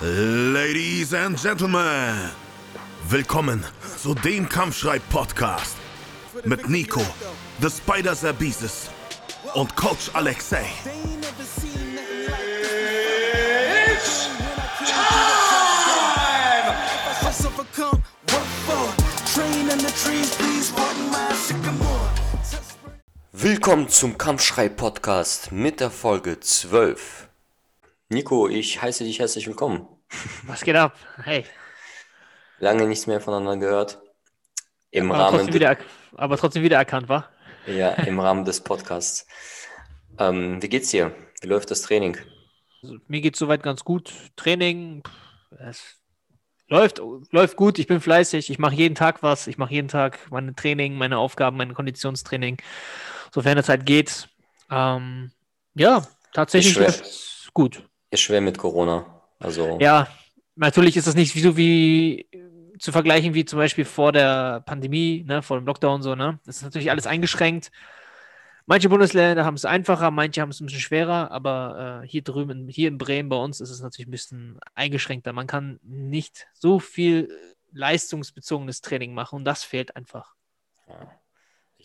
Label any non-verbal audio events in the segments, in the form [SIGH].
Ladies and Gentlemen, willkommen zu dem Kampfschrei-Podcast mit Nico, The Spider Zerbeeses und Coach Alexei. Willkommen zum Kampfschrei-Podcast mit der Folge 12. Nico, ich heiße dich herzlich willkommen. Was geht ab? Hey. Lange nichts mehr voneinander gehört. Im aber, Rahmen, trotzdem wieder, aber trotzdem wiedererkannt, war? ja, im Rahmen des Podcasts. Ähm, wie geht's dir? Wie läuft das Training? Also, mir geht soweit ganz gut. Training, es läuft, läuft gut. Ich bin fleißig. Ich mache jeden Tag was. Ich mache jeden Tag meine Training, meine Aufgaben, mein Konditionstraining, sofern es halt geht. Ähm, ja, tatsächlich gut. Ist schwer mit Corona. Also, Ja, natürlich ist das nicht so wie zu vergleichen wie zum Beispiel vor der Pandemie, ne, vor dem Lockdown so, ne? Das ist natürlich alles eingeschränkt. Manche Bundesländer haben es einfacher, manche haben es ein bisschen schwerer, aber äh, hier drüben, hier in Bremen bei uns ist es natürlich ein bisschen eingeschränkter. Man kann nicht so viel leistungsbezogenes Training machen und das fehlt einfach.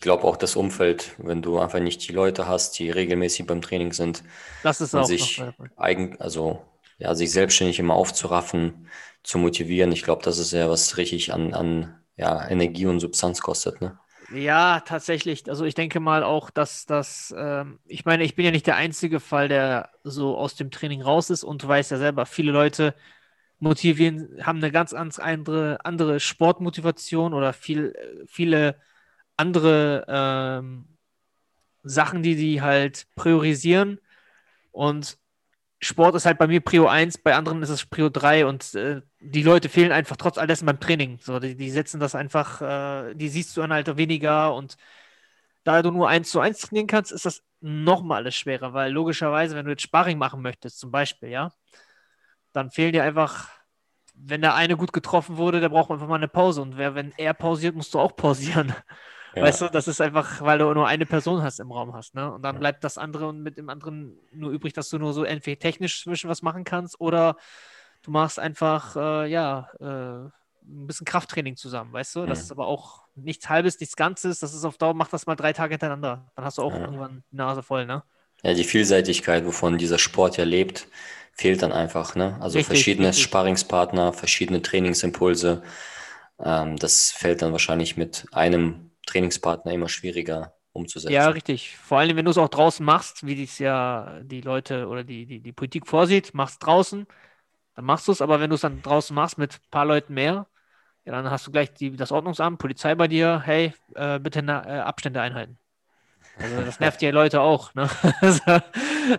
Ich glaube auch das Umfeld, wenn du einfach nicht die Leute hast, die regelmäßig beim Training sind Das ist und auch sich äh, eigen, also ja, sich selbstständig immer aufzuraffen, zu motivieren. Ich glaube, das ist ja was richtig an, an ja, Energie und Substanz kostet, ne? Ja, tatsächlich. Also ich denke mal auch, dass das, ähm, ich meine, ich bin ja nicht der einzige Fall, der so aus dem Training raus ist und du weißt ja selber, viele Leute motivieren, haben eine ganz ganz andere, andere Sportmotivation oder viel, viele andere ähm, Sachen, die die halt priorisieren. Und Sport ist halt bei mir Prio 1, bei anderen ist es Prio 3 und äh, die Leute fehlen einfach trotz all dessen beim Training. So, die, die setzen das einfach, äh, die siehst du dann halt weniger und da du nur 1 zu 1 trainieren kannst, ist das nochmal alles schwerer, weil logischerweise, wenn du jetzt Sparring machen möchtest, zum Beispiel, ja, dann fehlen dir einfach, wenn der eine gut getroffen wurde, der braucht einfach mal eine Pause und wer, wenn er pausiert, musst du auch pausieren. Ja. Weißt du, das ist einfach, weil du nur eine Person hast im Raum hast, ne? Und dann bleibt das andere und mit dem anderen nur übrig, dass du nur so entweder technisch zwischen was machen kannst oder du machst einfach, äh, ja, äh, ein bisschen Krafttraining zusammen, weißt du? Das Mhm. ist aber auch nichts Halbes, nichts Ganzes. Das ist auf Dauer, mach das mal drei Tage hintereinander. Dann hast du auch Ja. irgendwann die Nase voll, ne? Ja, die Vielseitigkeit, wovon dieser Sport ja lebt, fehlt dann einfach, ne? Also Richtig, verschiedene richtig. Sparringspartner, verschiedene Trainingsimpulse. Ähm, das fällt dann wahrscheinlich mit einem Trainingspartner immer schwieriger umzusetzen. Ja, richtig. Vor allem, wenn du es auch draußen machst, wie dies ja die Leute oder die, die, die Politik vorsieht, machst draußen, dann machst du es, aber wenn du es dann draußen machst mit ein paar Leuten mehr, ja, dann hast du gleich die, das Ordnungsamt, Polizei bei dir, hey, äh, bitte na, äh, Abstände einhalten. Also das [LAUGHS] nervt die Leute auch. Ne? [LAUGHS] also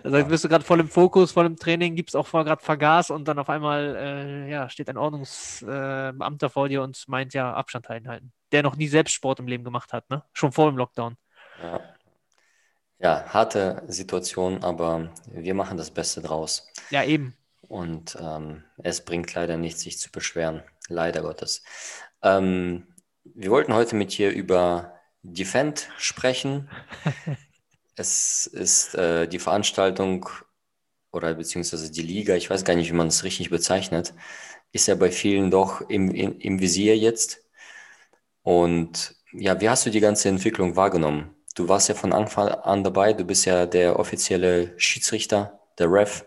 also bist du gerade voll im Fokus, voll im Training, gibst auch voll gerade Vergas und dann auf einmal äh, ja, steht ein Ordnungsbeamter äh, vor dir und meint ja Abstand einhalten. Der noch nie selbst Sport im Leben gemacht hat, ne? Schon vor dem Lockdown. Ja. Ja, harte Situation, aber wir machen das Beste draus. Ja, eben. Und ähm, es bringt leider nichts, sich zu beschweren. Leider Gottes. Ähm, wir wollten heute mit dir über Defend sprechen. [LAUGHS] Es ist äh, die Veranstaltung oder beziehungsweise die Liga, ich weiß gar nicht, wie man es richtig bezeichnet, ist ja bei vielen doch im, im, im Visier jetzt. Und ja, wie hast du die ganze Entwicklung wahrgenommen? Du warst ja von Anfang an dabei, du bist ja der offizielle Schiedsrichter, der Ref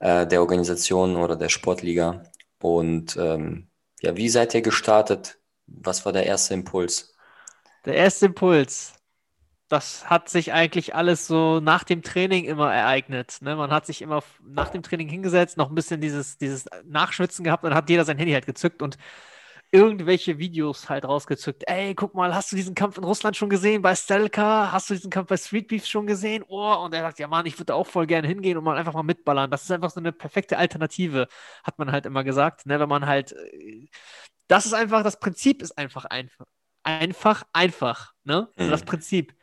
äh, der Organisation oder der Sportliga. Und ähm, ja, wie seid ihr gestartet? Was war der erste Impuls? Der erste Impuls, das hat sich eigentlich alles so nach dem Training immer ereignet. Ne? Man hat sich immer nach dem Training hingesetzt, noch ein bisschen dieses, dieses Nachschwitzen gehabt und hat jeder sein Handy halt gezückt und irgendwelche Videos halt rausgezückt. Ey, guck mal, hast du diesen Kampf in Russland schon gesehen bei Stelka? Hast du diesen Kampf bei Street Beef schon gesehen? Oh, und er sagt, ja Mann, ich würde auch voll gerne hingehen und mal einfach mal mitballern. Das ist einfach so eine perfekte Alternative, hat man halt immer gesagt. Ne? Wenn man halt, äh, das ist einfach, das Prinzip ist einfach einfach. Einfach, einfach. Ne? Also das Mhm. Prinzip.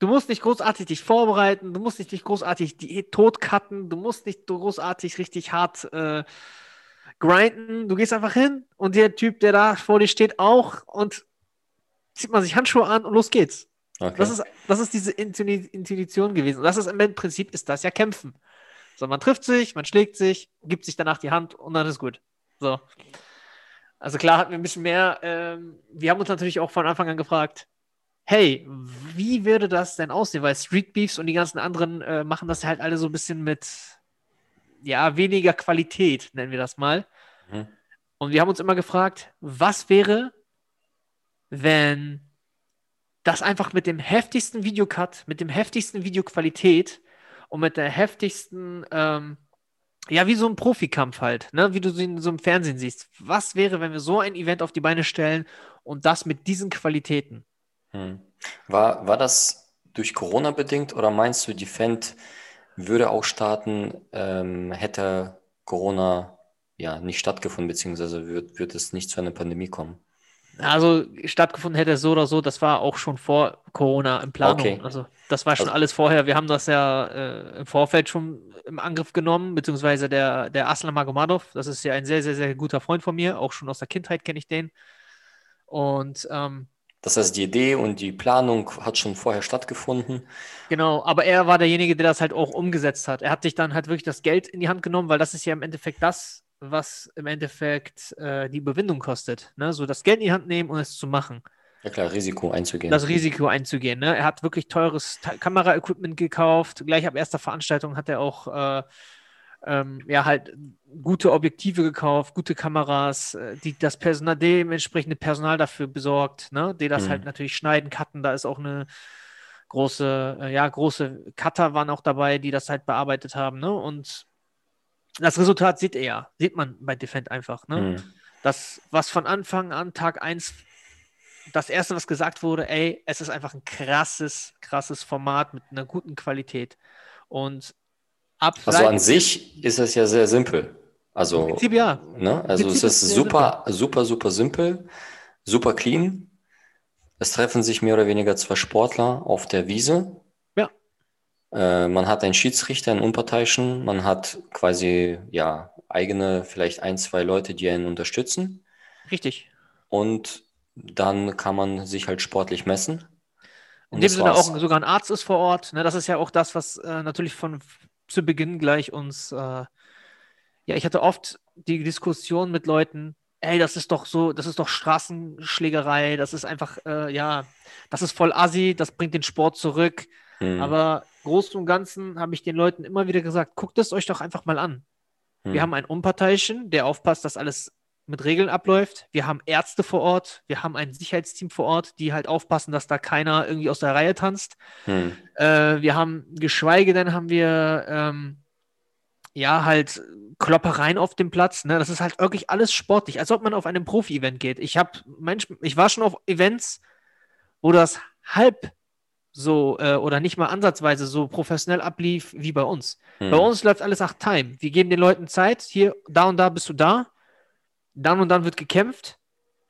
Du musst nicht großartig dich vorbereiten, du musst nicht dich großartig die totcutten, du musst nicht großartig richtig hart äh, grinden. Du gehst einfach hin und der Typ, der da vor dir steht, auch und zieht man sich Handschuhe an und los geht's. Okay. Das ist, das ist diese Intui- Intuition gewesen. Und das ist im Prinzip ist das ja Kämpfen. So, man trifft sich, man schlägt sich, gibt sich danach die Hand und dann ist gut. So. Also klar hatten wir ein bisschen mehr. Ähm, wir haben uns natürlich auch von Anfang an gefragt, hey, wie würde das denn aussehen? Weil Street Beefs und die ganzen anderen äh, machen das halt alle so ein bisschen mit, ja, weniger Qualität, nennen wir das mal. Mhm. Und wir haben uns immer gefragt, was wäre, wenn das einfach mit dem heftigsten Videocut, mit dem heftigsten Videoqualität und mit der heftigsten, ähm, ja, wie so ein Profikampf halt, ne? wie du sie in so im Fernsehen siehst. Was wäre, wenn wir so ein Event auf die Beine stellen und das mit diesen Qualitäten? Hm. War, war das durch Corona bedingt oder meinst du, die Fend würde auch starten, ähm, hätte Corona ja, nicht stattgefunden, beziehungsweise wird, wird es nicht zu einer Pandemie kommen? Also stattgefunden hätte so oder so, das war auch schon vor Corona in Planung. Okay. Also das war schon also, alles vorher. Wir haben das ja äh, im Vorfeld schon im Angriff genommen, beziehungsweise der, der Aslam Magomedov, das ist ja ein sehr, sehr, sehr guter Freund von mir, auch schon aus der Kindheit kenne ich den. Und ähm, das heißt, die Idee und die Planung hat schon vorher stattgefunden. Genau, aber er war derjenige, der das halt auch umgesetzt hat. Er hat sich dann halt wirklich das Geld in die Hand genommen, weil das ist ja im Endeffekt das, was im Endeffekt äh, die Überwindung kostet. Ne? So das Geld in die Hand nehmen und es zu machen. Ja klar, Risiko einzugehen. Das Risiko einzugehen. Ne? Er hat wirklich teures Kameraequipment gekauft. Gleich ab erster Veranstaltung hat er auch äh, ähm, ja halt gute Objektive gekauft, gute Kameras, äh, die das Personal, dementsprechende Personal dafür besorgt, ne? die das halt mhm. halt natürlich schneiden, cutten. Da ist auch eine große, äh, ja, große Cutter waren auch dabei, die das halt bearbeitet haben. Ne? Und das Resultat sieht er, sieht man bei Defend einfach. Ne? Mhm. Das, was von Anfang an, Tag 1, das erste, was gesagt wurde, ey, es ist einfach ein krasses, krasses Format mit einer guten Qualität. Und ab. Also an sich ist es ja sehr simpel. Also, Prinzip, ja. Ne? Also es ist super, super, super simpel, super clean. Es treffen sich mehr oder weniger zwei Sportler auf der Wiese äh, man hat einen Schiedsrichter, einen Unparteiischen, man hat quasi ja eigene, vielleicht ein, zwei Leute, die einen unterstützen. Richtig. Und dann kann man sich halt sportlich messen. Und In dem Sinne auch sogar ein Arzt ist vor Ort. Ne? Das ist ja auch das, was äh, natürlich von zu Beginn gleich uns, äh, ja, ich hatte oft die Diskussion mit Leuten, ey, das ist doch so, das ist doch Straßenschlägerei, das ist einfach, äh, ja, das ist voll assi, das bringt den Sport zurück. Hm. Aber Großen und Ganzen habe ich den Leuten immer wieder gesagt, guckt es euch doch einfach mal an. Hm. Wir haben einen Unparteiischen, der aufpasst, dass alles mit Regeln abläuft. Wir haben Ärzte vor Ort, wir haben ein Sicherheitsteam vor Ort, die halt aufpassen, dass da keiner irgendwie aus der Reihe tanzt. Hm. Äh, wir haben, geschweige denn, haben wir ähm, ja halt Kloppereien auf dem Platz. Ne? Das ist halt wirklich alles sportlich, als ob man auf einem Profi-Event geht. Ich habe, ich war schon auf Events, wo das halb so äh, oder nicht mal ansatzweise so professionell ablief wie bei uns. Hm. Bei uns läuft alles nach Time. Wir geben den Leuten Zeit, hier, da und da bist du da, dann und dann wird gekämpft,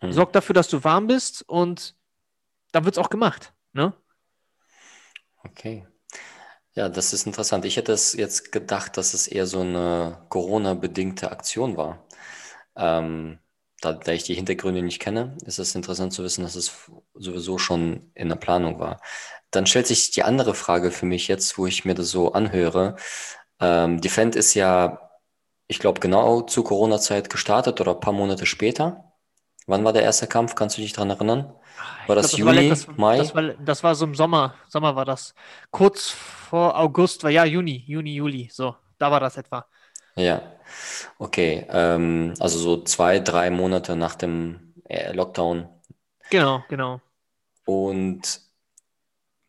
hm. sorg dafür, dass du warm bist und dann wird es auch gemacht. Ne? Okay. Ja, das ist interessant. Ich hätte es jetzt gedacht, dass es eher so eine Corona-bedingte Aktion war. Ähm, da, da, ich die Hintergründe nicht kenne, ist es interessant zu wissen, dass es sowieso schon in der Planung war. Dann stellt sich die andere Frage für mich jetzt, wo ich mir das so anhöre. Ähm, Defend ist ja, ich glaube, genau zu Corona-Zeit gestartet oder ein paar Monate später. Wann war der erste Kampf? Kannst du dich daran erinnern? War das, glaub, das Juni, war, das, Mai? Das war, das war so im Sommer. Sommer war das. Kurz vor August war ja Juni, Juni, Juli. So, da war das etwa. Ja, okay. Ähm, also so zwei, drei Monate nach dem äh, Lockdown. Genau, genau. Und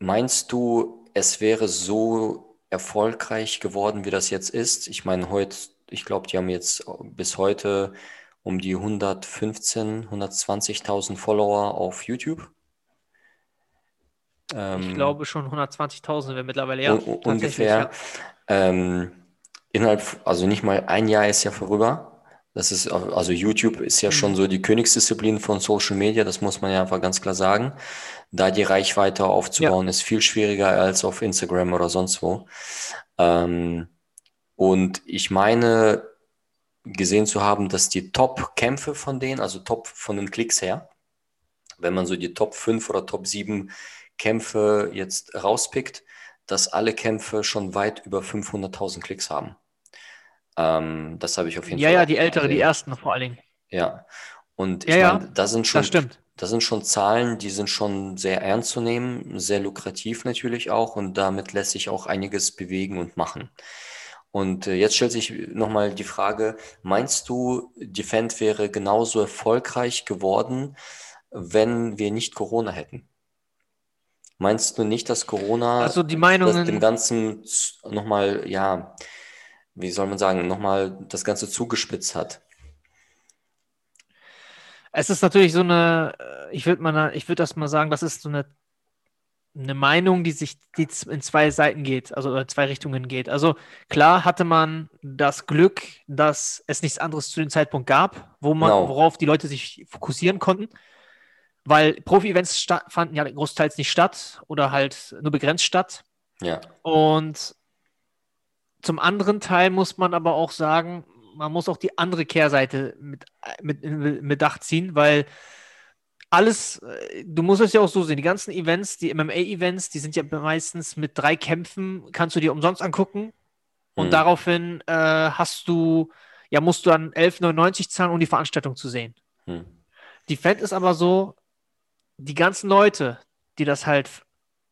Meinst du, es wäre so erfolgreich geworden, wie das jetzt ist? Ich meine, heute, ich glaube, die haben jetzt bis heute um die 115, 120.000 Follower auf YouTube. Ähm, ich glaube schon 120.000 wäre mittlerweile ja. ungefähr. Ja. Ähm, innerhalb, also nicht mal ein Jahr ist ja vorüber. Das ist, also YouTube ist ja schon mhm. so die Königsdisziplin von Social Media, das muss man ja einfach ganz klar sagen. Da die Reichweite aufzubauen, ja. ist viel schwieriger als auf Instagram oder sonst wo. Ähm, und ich meine, gesehen zu haben, dass die Top-Kämpfe von denen, also Top von den Klicks her, wenn man so die Top 5 oder Top 7 Kämpfe jetzt rauspickt, dass alle Kämpfe schon weit über 500.000 Klicks haben. Ähm, das habe ich auf jeden Ja, Fall. ja, auch die ältere, die gesehen. ersten vor allen Dingen. Ja. Und ich Ja, ja, meine, da sind schon, Das stimmt. das sind schon Zahlen, die sind schon sehr ernst zu nehmen, sehr lukrativ natürlich auch und damit lässt sich auch einiges bewegen und machen. Und äh, jetzt stellt sich nochmal die Frage, meinst du, Defend wäre genauso erfolgreich geworden, wenn wir nicht Corona hätten? Meinst du nicht, dass Corona Also die das dem Meinungen, Ganzen nochmal, ja, wie soll man sagen, nochmal das Ganze zugespitzt hat? es ist natürlich so eine, äh, ich würde mal, ich würde das mal sagen, das ist so eine, eine Meinung, die sich die in zwei Seiten geht, also in zwei Richtungen geht. Also klar hatte man das Glück, dass es nichts anderes zu dem Zeitpunkt gab, wo man, Genau. worauf die Leute sich fokussieren konnten. Weil Profi-Events fanden ja großteils nicht statt oder halt nur begrenzt statt. Ja, Und zum anderen Teil muss man aber auch sagen, man muss auch die andere Kehrseite mit, mit in Bedacht ziehen, weil alles, äh, du musst es ja auch so sehen, die ganzen Events, die MMA-Events, die sind ja meistens mit drei Kämpfen, kannst du dir umsonst angucken und Mhm. daraufhin äh, hast du, ja, musst du dann 11,99 zahlen, um die Veranstaltung zu sehen. hm. Die Fed ist aber so, die ganzen Leute, die das halt,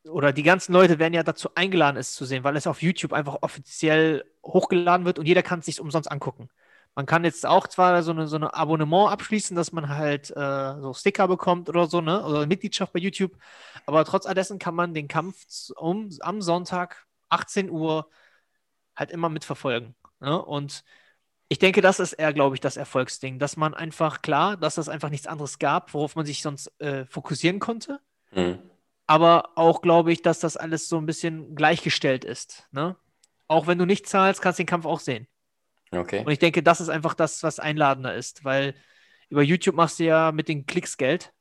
oder die ganzen Leute werden ja dazu eingeladen, es zu sehen, weil es auf YouTube einfach offiziell hochgeladen wird und jeder kann es sich umsonst angucken. Man kann jetzt auch zwar so eine, so eine Abonnement abschließen, dass man halt äh, so Sticker bekommt oder so, ne? Oder Mitgliedschaft bei YouTube. Aber trotz all dessen kann man den Kampf um, am Sonntag, 18 Uhr, halt immer mitverfolgen. Ne? Und ich denke, das ist eher, glaube ich, das Erfolgsding, dass man einfach, klar, dass es einfach nichts anderes gab, worauf man sich sonst äh, fokussieren konnte. Hm. Aber auch glaube ich, dass das alles so ein bisschen gleichgestellt ist. Ne? Auch wenn du nicht zahlst, kannst du den Kampf auch sehen. Okay. Und ich denke, das ist einfach das, was einladender ist, weil über YouTube machst du ja mit den Klicks Geld.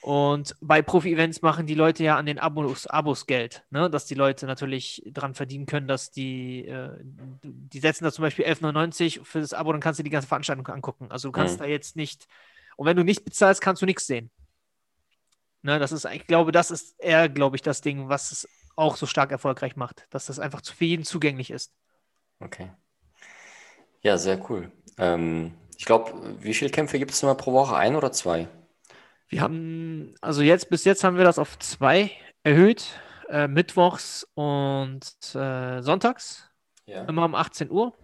Und bei Profi-Events machen die Leute ja an den Abos, Abos Geld, ne? dass die Leute natürlich dran verdienen können, dass die, äh, die setzen da zum Beispiel 11,99 für das Abo, dann kannst du die ganze Veranstaltung angucken. Also du kannst Mhm. da jetzt nicht, und wenn du nicht bezahlst, kannst du nichts sehen. Ne, das ist, ich glaube, das ist eher, glaube ich, das Ding, was es auch so stark erfolgreich macht, dass das einfach für jeden zugänglich ist. Okay. Ja, sehr cool. Ähm, ich glaube, wie viele Kämpfe gibt es immer pro Woche? Ein oder zwei? Wir haben, also jetzt, bis jetzt haben wir das auf zwei erhöht, äh, mittwochs und äh, sonntags, Ja. immer um 18 Uhr.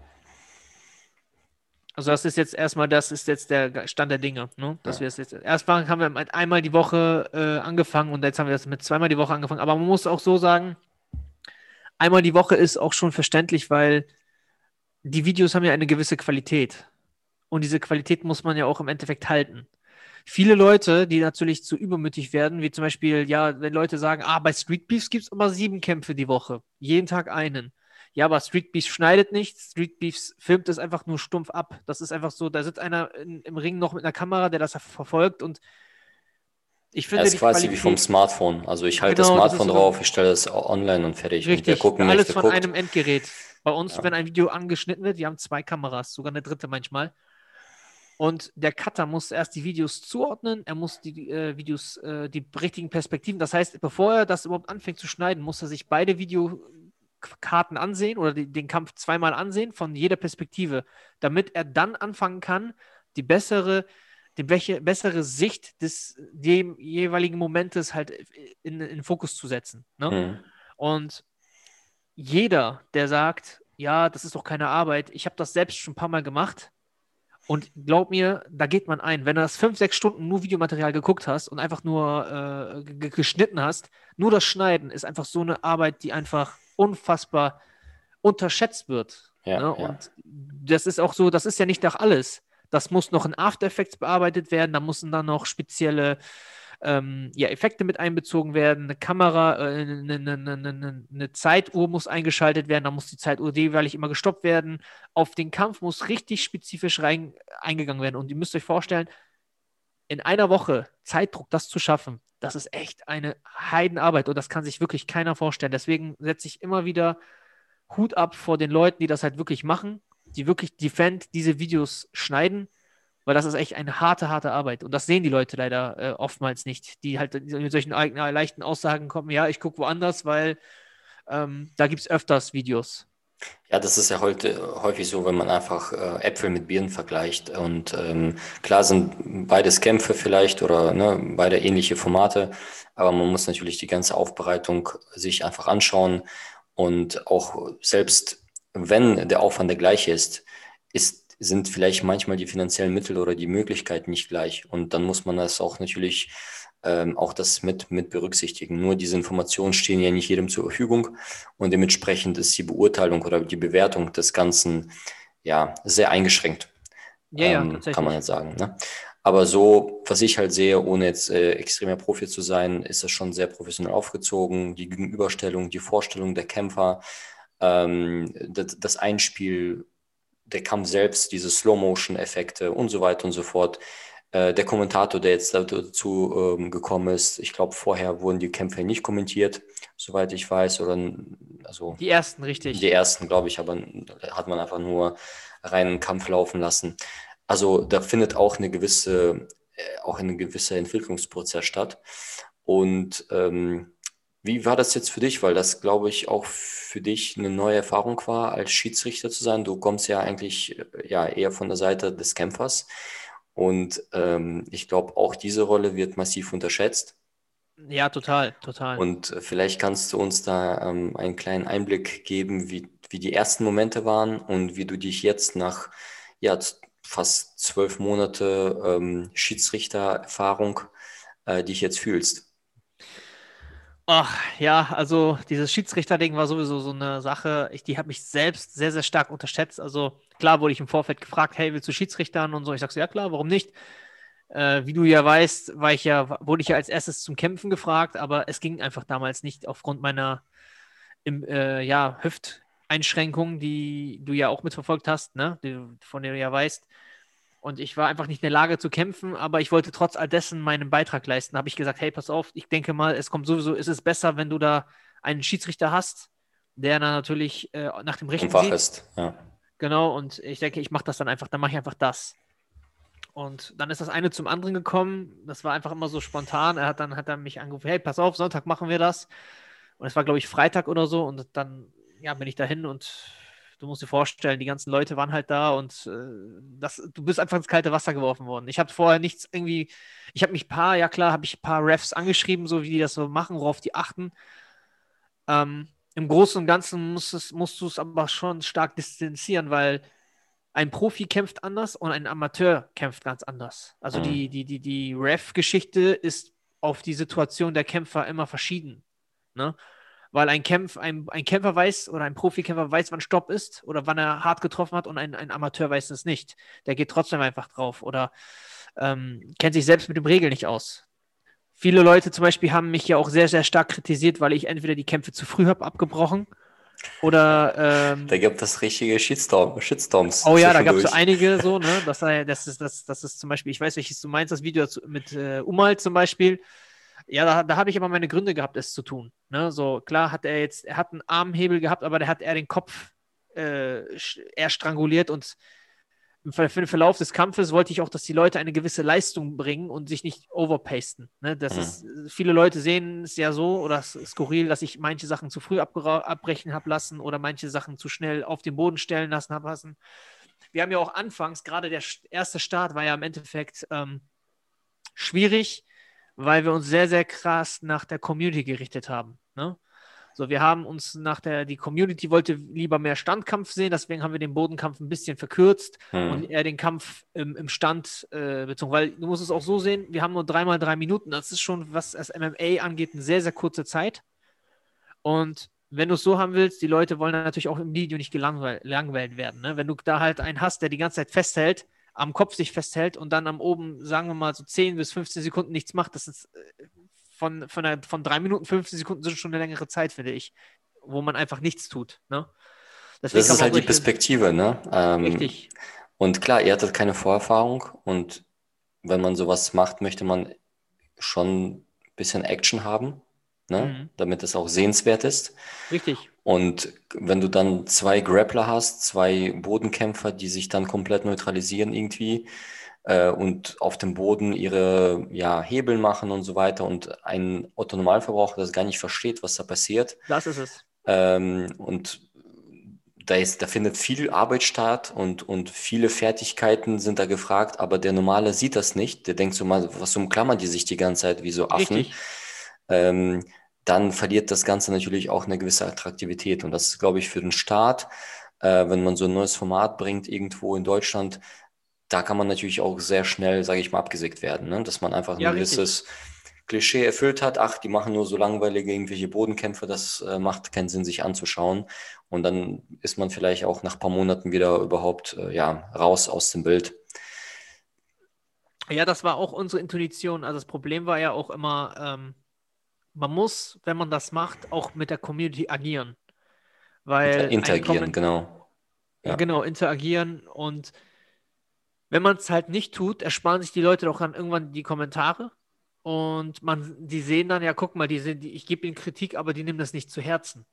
Also das ist jetzt erstmal, das ist jetzt der Stand der Dinge, ne? Dass Ja. wir es jetzt, erstmal haben wir mit einmal die Woche äh, angefangen und jetzt haben wir das mit zweimal die Woche angefangen. Aber man muss auch so sagen, einmal die Woche ist auch schon verständlich, weil die Videos haben ja eine gewisse Qualität. Und diese Qualität muss man ja auch im Endeffekt halten. Viele Leute, die natürlich zu übermütig werden, wie zum Beispiel, ja, wenn Leute sagen, ah, bei Street Beefs gibt es immer sieben Kämpfe die Woche, jeden Tag einen. Ja, aber Street Beefs schneidet nicht, Street Beefs filmt es einfach nur stumpf ab. Das ist einfach so, da sitzt einer in, im Ring noch mit einer Kamera, der das verfolgt und ich finde Er ist quasi wie Qualität- vom Smartphone. Also ich halte Genau, das das Smartphone so- drauf, ich stelle es online und fertig. Und wer Richtig, gucken alles möchte, von guckt. einem Endgerät. Bei uns, Ja. wenn ein Video angeschnitten wird, die haben zwei Kameras, sogar eine dritte manchmal. Und der Cutter muss erst die Videos zuordnen, er muss die äh, Videos, äh, die richtigen Perspektiven, das heißt, bevor er das überhaupt anfängt zu schneiden, muss er sich beide Videokarten ansehen oder die, den Kampf zweimal ansehen von jeder Perspektive, damit er dann anfangen kann, die bessere, die welche, bessere Sicht des dem jeweiligen Momentes halt in, in Fokus zu setzen. Ne? Mhm. Und jeder, der sagt, ja, das ist doch keine Arbeit, ich habe das selbst schon ein paar Mal gemacht. Und glaub mir, da geht man ein. Wenn du das fünf, sechs Stunden nur Videomaterial geguckt hast und einfach nur äh, ge- geschnitten hast, nur das Schneiden ist einfach so eine Arbeit, die einfach unfassbar unterschätzt wird. Ja, ne? ja. Und das ist auch so, das ist ja nicht nach alles. Das muss noch in After Effects bearbeitet werden, da müssen dann noch spezielle ähm, ja, Effekte mit einbezogen werden, eine Kamera, äh, eine, eine, eine, eine, Zeituhr muss eingeschaltet werden, da muss die Zeituhr jeweilig immer gestoppt werden. Auf den Kampf muss richtig spezifisch rein, eingegangen werden. Und ihr müsst euch vorstellen, in einer Woche Zeitdruck, das zu schaffen, das ist echt eine Heidenarbeit und das kann sich wirklich keiner vorstellen. Deswegen setze ich immer wieder Hut ab vor den Leuten, die das halt wirklich machen, die wirklich Defend diese Videos schneiden, weil das ist echt eine harte, harte Arbeit. Und das sehen die Leute leider äh, oftmals nicht, die halt mit solchen leichten Aussagen kommen, ja, ich gucke woanders, weil ähm, da gibt es öfters Videos. Ja, das ist ja heute häufig so, wenn man einfach äh, Äpfel mit Birnen vergleicht. Und ähm, klar sind beides Kämpfe vielleicht oder ne, beide ähnliche Formate, aber man muss natürlich die ganze Aufbereitung sich einfach anschauen. Und auch selbst wenn der Aufwand der gleiche ist, ist, sind vielleicht manchmal die finanziellen Mittel oder die Möglichkeiten nicht gleich. Und dann muss man das auch natürlich ähm, auch das mit, mit berücksichtigen. Nur diese Informationen stehen ja nicht jedem zur Verfügung und dementsprechend ist die Beurteilung oder die Bewertung des Ganzen ja sehr eingeschränkt. Ja, ähm, ja, kann man jetzt sagen. Ne? Aber so, was ich halt sehe, ohne jetzt äh, extremer Profi zu sein, ist das schon sehr professionell aufgezogen. Die Gegenüberstellung, die Vorstellung der Kämpfer, ähm, das, das Einspiel, der Kampf selbst, diese Slow-Motion-Effekte und so weiter und so fort. Äh, der Kommentator, der jetzt dazu ähm, gekommen ist, ich glaube, vorher wurden die Kämpfe nicht kommentiert, soweit ich weiß. Oder, also, die ersten, richtig. Die ersten, glaube ich, aber hat man einfach nur reinen Kampf laufen lassen. Also da findet auch eine gewisse, äh, auch ein gewisser Entwicklungsprozess statt. Und ähm, wie war das jetzt für dich? Weil das, glaube ich, auch für dich eine neue Erfahrung war, als Schiedsrichter zu sein. Du kommst ja eigentlich äh, ja, eher von der Seite des Kämpfers. Und ähm, ich glaube, auch diese Rolle wird massiv unterschätzt. Ja, total, total. Und äh, vielleicht kannst du uns da ähm, einen kleinen Einblick geben, wie, wie die ersten Momente waren und wie du dich jetzt nach ja, fast zwölf Monate ähm, Schiedsrichtererfahrung äh, dich jetzt fühlst. Ach, ja, also dieses Schiedsrichterding war sowieso so eine Sache, ich, die hat mich selbst sehr, sehr stark unterschätzt. Also klar wurde ich im Vorfeld gefragt, hey, willst du Schiedsrichtern und so? Ich sag so, ja klar, warum nicht? Äh, wie du ja weißt, war ich ja, wurde ich ja als erstes zum Kämpfen gefragt, aber es ging einfach damals nicht aufgrund meiner im, äh, ja, Hüfteinschränkung, die du ja auch mitverfolgt hast, ne? Die, von der du ja weißt. Und ich war einfach nicht in der Lage zu kämpfen, aber ich wollte trotz all dessen meinen Beitrag leisten. Da habe ich gesagt, hey, pass auf, ich denke mal, es kommt sowieso, ist es besser, wenn du da einen Schiedsrichter hast, der dann natürlich äh, nach dem Rechten Fach ist, ja. Genau, und ich denke, ich mache das dann einfach, dann mache ich einfach das. Und dann ist das eine zum anderen gekommen. Das war einfach immer so spontan. Er hat dann hat er mich angerufen, hey, pass auf, Sonntag machen wir das. Und es war, glaube ich, Freitag oder so. Und dann ja, bin ich dahin und du musst dir vorstellen, die ganzen Leute waren halt da und äh, das, du bist einfach ins kalte Wasser geworfen worden. Ich habe vorher nichts irgendwie, ich habe mich paar, ja klar, habe ich ein paar Refs angeschrieben, so wie die das so machen, worauf die achten. Ähm, Im Großen und Ganzen musst, es, musst du es aber schon stark distanzieren, weil ein Profi kämpft anders und ein Amateur kämpft ganz anders. Also mhm. die, die, die, die Ref-Geschichte ist auf die Situation der Kämpfer immer verschieden. Ne? weil ein, Kämpf, ein, ein Kämpfer weiß oder ein Profikämpfer weiß, wann Stopp ist oder wann er hart getroffen hat und ein, ein Amateur weiß es nicht. Der geht trotzdem einfach drauf oder ähm, kennt sich selbst mit dem Regel nicht aus. Viele Leute zum Beispiel haben mich ja auch sehr, sehr stark kritisiert, weil ich entweder die Kämpfe zu früh habe abgebrochen oder. Ähm, da gibt es richtige Shitstorm, Shitstorms. Oh ja, da gab es so einige so, ne? Das, das, ist, das, das ist zum Beispiel, ich weiß, welches du meinst, das Video mit äh, Umal zum Beispiel. Ja, da, da habe ich aber meine Gründe gehabt, es zu tun. Ne? So, klar hat er jetzt, er hat einen Armhebel gehabt, aber der hat eher den Kopf äh, eher stranguliert und im, Ver im Verlauf des Kampfes wollte ich auch, dass die Leute eine gewisse Leistung bringen und sich nicht overpasten. Ne? Das mhm. ist, viele Leute sehen es ja so oder skurril, dass ich manche Sachen zu früh abbrechen habe lassen oder manche Sachen zu schnell auf den Boden stellen lassen habe lassen. Wir haben ja auch anfangs, gerade der erste Start war ja im Endeffekt ähm, schwierig, weil wir uns sehr, sehr krass nach der Community gerichtet haben. Ne? So, wir haben uns nach der, die Community wollte lieber mehr Standkampf sehen, deswegen haben wir den Bodenkampf ein bisschen verkürzt hm. und eher den Kampf im, im Stand äh, bezogen. Weil du musst es auch so sehen, wir haben nur dreimal drei Minuten. Das ist schon, was das MMA angeht, eine sehr, sehr kurze Zeit. Und wenn du es so haben willst, die Leute wollen natürlich auch im Video nicht gelangweilt werden. Ne? Wenn du da halt einen hast, der die ganze Zeit festhält, am Kopf sich festhält und dann am oben, sagen wir mal, so 10 bis 15 Sekunden nichts macht, das ist äh, von, von, der, von drei Minuten 15 Sekunden sind schon eine längere Zeit, finde ich, wo man einfach nichts tut. Ne? das ist halt die Perspektive, ne? Ähm, richtig. Und klar, ihr hattet keine Vorerfahrung und wenn man sowas macht, möchte man schon ein bisschen Action haben, ne? Mhm. damit es auch sehenswert ist. Richtig. Und wenn du dann zwei Grappler hast, zwei Bodenkämpfer, die sich dann komplett neutralisieren irgendwie äh, und auf dem Boden ihre ja, Hebel machen und so weiter und ein Otto-Normalverbraucher das gar nicht versteht, was da passiert. Das ist es. Ähm, und da, ist, da findet viel Arbeit statt und, und viele Fertigkeiten sind da gefragt, aber der Normale sieht das nicht. Der denkt so mal, was umklammern die sich die ganze Zeit wie so Affen? Ähm, dann verliert das Ganze natürlich auch eine gewisse Attraktivität. Und das ist, glaube ich, für den Start, äh, wenn man so ein neues Format bringt irgendwo in Deutschland, da kann man natürlich auch sehr schnell, sage ich mal, abgesägt werden. Ne? Dass man einfach ein ja, gewisses richtig Klischee erfüllt hat, ach, die machen nur so langweilige irgendwelche Bodenkämpfe, das äh, macht keinen Sinn, sich anzuschauen. Und dann ist man vielleicht auch nach ein paar Monaten wieder überhaupt äh, ja, raus aus dem Bild. Ja, das war auch unsere Intuition. Also das Problem war ja auch immer, ähm, man muss, wenn man das macht, auch mit der Community agieren. Weil interagieren, genau. Ja. Genau, interagieren. Und wenn man es halt nicht tut, ersparen sich die Leute doch dann irgendwann die Kommentare und man, die sehen dann, ja, guck mal, die sind, die, ich gebe ihnen Kritik, aber die nehmen das nicht zu Herzen.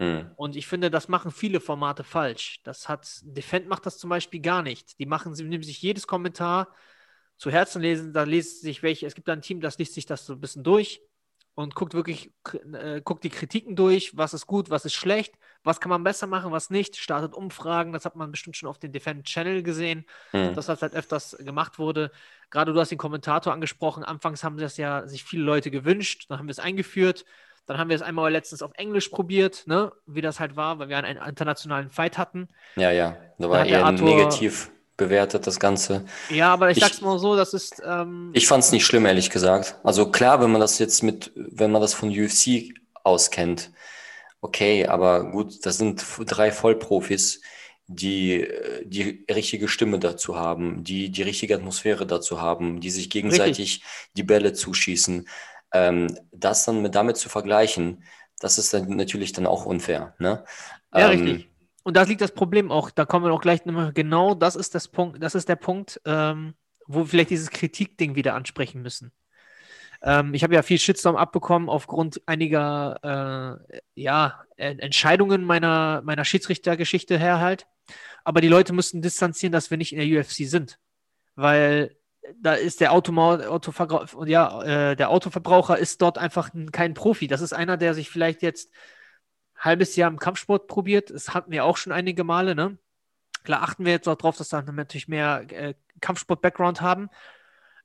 Hm. Und ich finde, das machen viele Formate falsch. Das hat, Defend macht das zum Beispiel gar nicht. Die machen, sie nehmen sich jedes Kommentar zu Herzen lesen, da lesen sich welche, es gibt ein Team, das liest sich das so ein bisschen durch und guckt wirklich, äh, guckt die Kritiken durch, was ist gut, was ist schlecht, was kann man besser machen, was nicht, startet Umfragen, das hat man bestimmt schon auf dem Defend Channel gesehen, mhm. dass das halt öfters gemacht wurde. Gerade du hast den Kommentator angesprochen, anfangs haben das ja sich viele Leute gewünscht, dann haben wir es eingeführt, dann haben wir es einmal letztens auf Englisch probiert, ne, wie das halt war, weil wir einen internationalen Fight hatten. Ja, ja, da war eher Arthur, negativ bewertet, das Ganze. Ja, aber ich, ich sag's mal so, das ist. Ähm, ich fand's nicht schlimm, ehrlich gesagt. Also klar, wenn man das jetzt mit, wenn man das von UFC auskennt, okay, aber gut, das sind drei Vollprofis, die die richtige Stimme dazu haben, die die richtige Atmosphäre dazu haben, die sich gegenseitig Richtig. die Bälle zuschießen. Ähm, das dann mit damit zu vergleichen, das ist dann natürlich dann auch unfair. Ne? Ja, ähm, richtig. Und da liegt das Problem auch. Da kommen wir auch gleich nochmal. Genau, das ist das Punkt. Das ist der Punkt, ähm, wo wir vielleicht dieses Kritikding wieder ansprechen müssen. Ähm, ich habe ja viel Shitstorm abbekommen aufgrund einiger äh, ja, Entscheidungen meiner, meiner Schiedsrichtergeschichte her halt. Aber die Leute müssen distanzieren, dass wir nicht in der UFC sind. Weil da ist der, Automa Autoverbraucher, ja, äh, der Autoverbraucher ist dort einfach kein Profi. Das ist einer, der sich vielleicht jetzt halbes Jahr im Kampfsport probiert. Das hatten wir auch schon einige Male. Ne? Klar achten wir jetzt auch darauf, dass da natürlich mehr äh, Kampfsport-Background haben.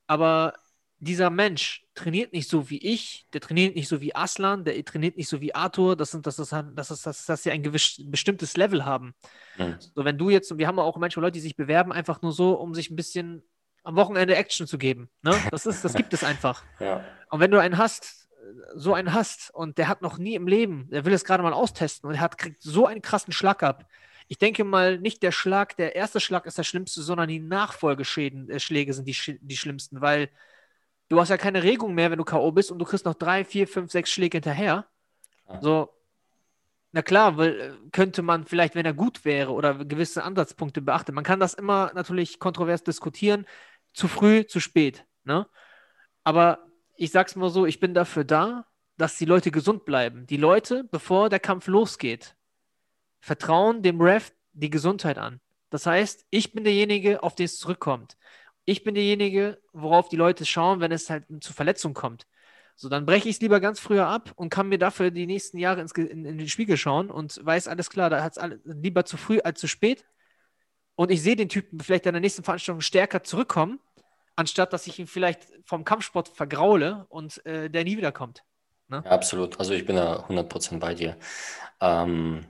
Aber dieser Mensch trainiert nicht so wie ich, der trainiert nicht so wie Aslan, der trainiert nicht so wie Arthur, das sind, das ist, das ist, das, dass sie ein gewiss, bestimmtes Level haben. Mhm. So, wenn du jetzt, wir haben auch manchmal Leute, die sich bewerben, einfach nur so, um sich ein bisschen am Wochenende Action zu geben. Ne? Das ist, das gibt es einfach. [LAUGHS] Ja. Und wenn du einen hast, so einen hast und der hat noch nie im Leben, der will es gerade mal austesten und er hat, kriegt so einen krassen Schlag ab. Ich denke mal, nicht der Schlag, der erste Schlag ist der schlimmste, sondern die Nachfolgeschläge äh, sind die, die schlimmsten, weil du hast ja keine Regung mehr, wenn du K.O. bist und du kriegst noch drei, vier, fünf, sechs Schläge hinterher. So, na klar, weil, äh, könnte man vielleicht, wenn er gut wäre oder gewisse Ansatzpunkte beachten. Man kann das immer natürlich kontrovers diskutieren. Zu früh, zu spät. Ne? Aber ich sag's mal so, ich bin dafür da, dass die Leute gesund bleiben. Die Leute, bevor der Kampf losgeht, vertrauen dem Ref die Gesundheit an. Das heißt, ich bin derjenige, auf den es zurückkommt. Ich bin derjenige, worauf die Leute schauen, wenn es halt zu Verletzungen kommt. So, dann breche ich es lieber ganz früher ab und kann mir dafür die nächsten Jahre ins, in, in den Spiegel schauen und weiß alles klar, da hat es lieber zu früh als zu spät. Und ich sehe den Typen vielleicht in der nächsten Veranstaltung stärker zurückkommen anstatt dass ich ihn vielleicht vom Kampfsport vergraule und äh, der nie wiederkommt. Ne? Ja, absolut. Also ich bin da 100% bei dir. Ähm,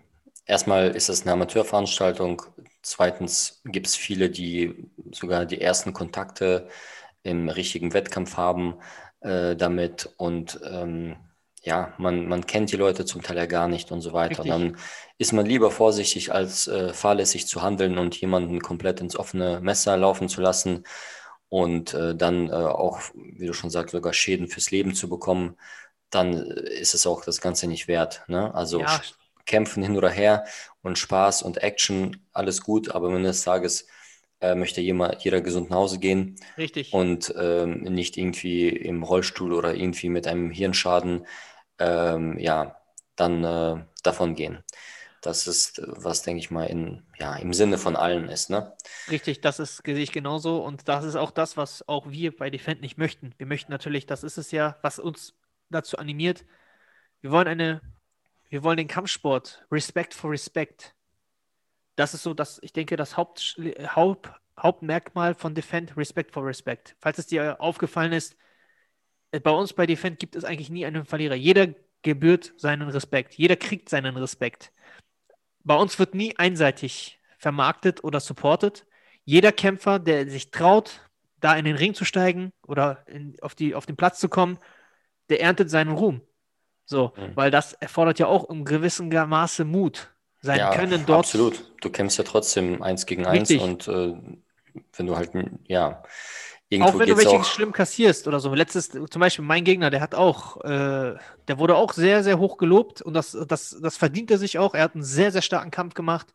erstmal ist es eine Amateurveranstaltung. Zweitens gibt es viele, die sogar die ersten Kontakte im richtigen Wettkampf haben äh, damit und ähm, ja, man, man kennt die Leute zum Teil ja gar nicht und so weiter. Und dann ist man lieber vorsichtig, als äh, fahrlässig zu handeln und jemanden komplett ins offene Messer laufen zu lassen und äh, dann äh, auch, wie du schon sagst, sogar Schäden fürs Leben zu bekommen, dann äh, ist es auch das Ganze nicht wert. Ne? Also ja. Kämpfen hin oder her und Spaß und Action, alles gut, aber am Ende des Tages äh, möchte jeder, jeder gesund nach Hause gehen. Richtig. Und ähm, nicht irgendwie im Rollstuhl oder irgendwie mit einem Hirnschaden, ähm, ja, dann äh, davon gehen. Das ist, was, denke ich mal, in, ja, im Sinne von allen ist. Ne? Richtig, das ist, sehe ich genauso. Und das ist auch das, was auch wir bei Defend nicht möchten. Wir möchten natürlich, das ist es ja, was uns dazu animiert. Wir wollen eine, wir wollen den Kampfsport, Respect for Respect. das ist so, dass ich denke, das Haupt, Haupt, Hauptmerkmal von Defend, Respect for Respect. Falls es dir aufgefallen ist, äh, bei uns bei Defend gibt es eigentlich nie einen Verlierer. Jeder gebührt seinen Respekt. Jeder kriegt seinen Respekt. Bei uns wird nie einseitig vermarktet oder supportet. Jeder Kämpfer, der sich traut, da in den Ring zu steigen oder in, auf, die, auf den Platz zu kommen, der erntet seinen Ruhm. So, mhm. weil das erfordert ja auch im gewissen Maße Mut. Sein ja, Können dort. Absolut. Du kämpfst ja trotzdem eins gegen eins Richtig. und äh, wenn du halt, ja, Irgendwo auch wenn du welche auch... schlimm kassierst oder so. Letztes, zum Beispiel mein Gegner, der hat auch, äh, der wurde auch sehr, sehr hoch gelobt und das, das, das verdient er sich auch. Er hat einen sehr, sehr starken Kampf gemacht.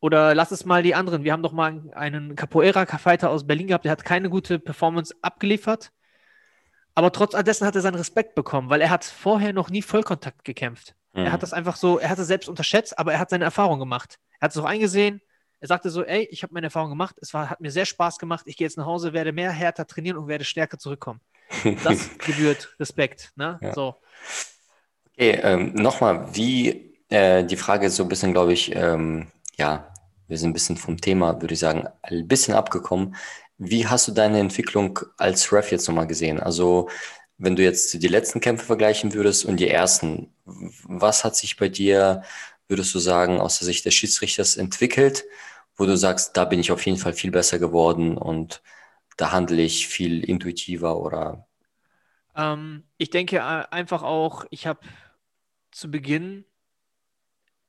Oder lass es mal die anderen. Wir haben doch mal einen Capoeira-Fighter aus Berlin gehabt, der hat keine gute Performance abgeliefert. Aber trotz dessen hat er seinen Respekt bekommen, weil er hat vorher noch nie Vollkontakt gekämpft. Mhm. Er hat das einfach so, er hat es selbst unterschätzt, aber er hat seine Erfahrung gemacht. Er hat es auch eingesehen, er sagte so, ey, ich habe meine Erfahrung gemacht, es war, hat mir sehr Spaß gemacht, ich gehe jetzt nach Hause, werde mehr härter trainieren und werde stärker zurückkommen. [LAUGHS] Das gebührt Respekt. Ne? Ja. So. Okay, ähm, nochmal, wie äh, die Frage ist so ein bisschen, glaube ich, ähm, ja, wir sind ein bisschen vom Thema, würde ich sagen, ein bisschen abgekommen. Wie hast du deine Entwicklung als Ref jetzt nochmal gesehen? Also, wenn du jetzt die letzten Kämpfe vergleichen würdest und die ersten, was hat sich bei dir würdest du sagen, aus der Sicht des Schiedsrichters entwickelt, wo du sagst, da bin ich auf jeden Fall viel besser geworden und da handle ich viel intuitiver oder? Ähm, ich denke äh, einfach auch, ich habe zu Beginn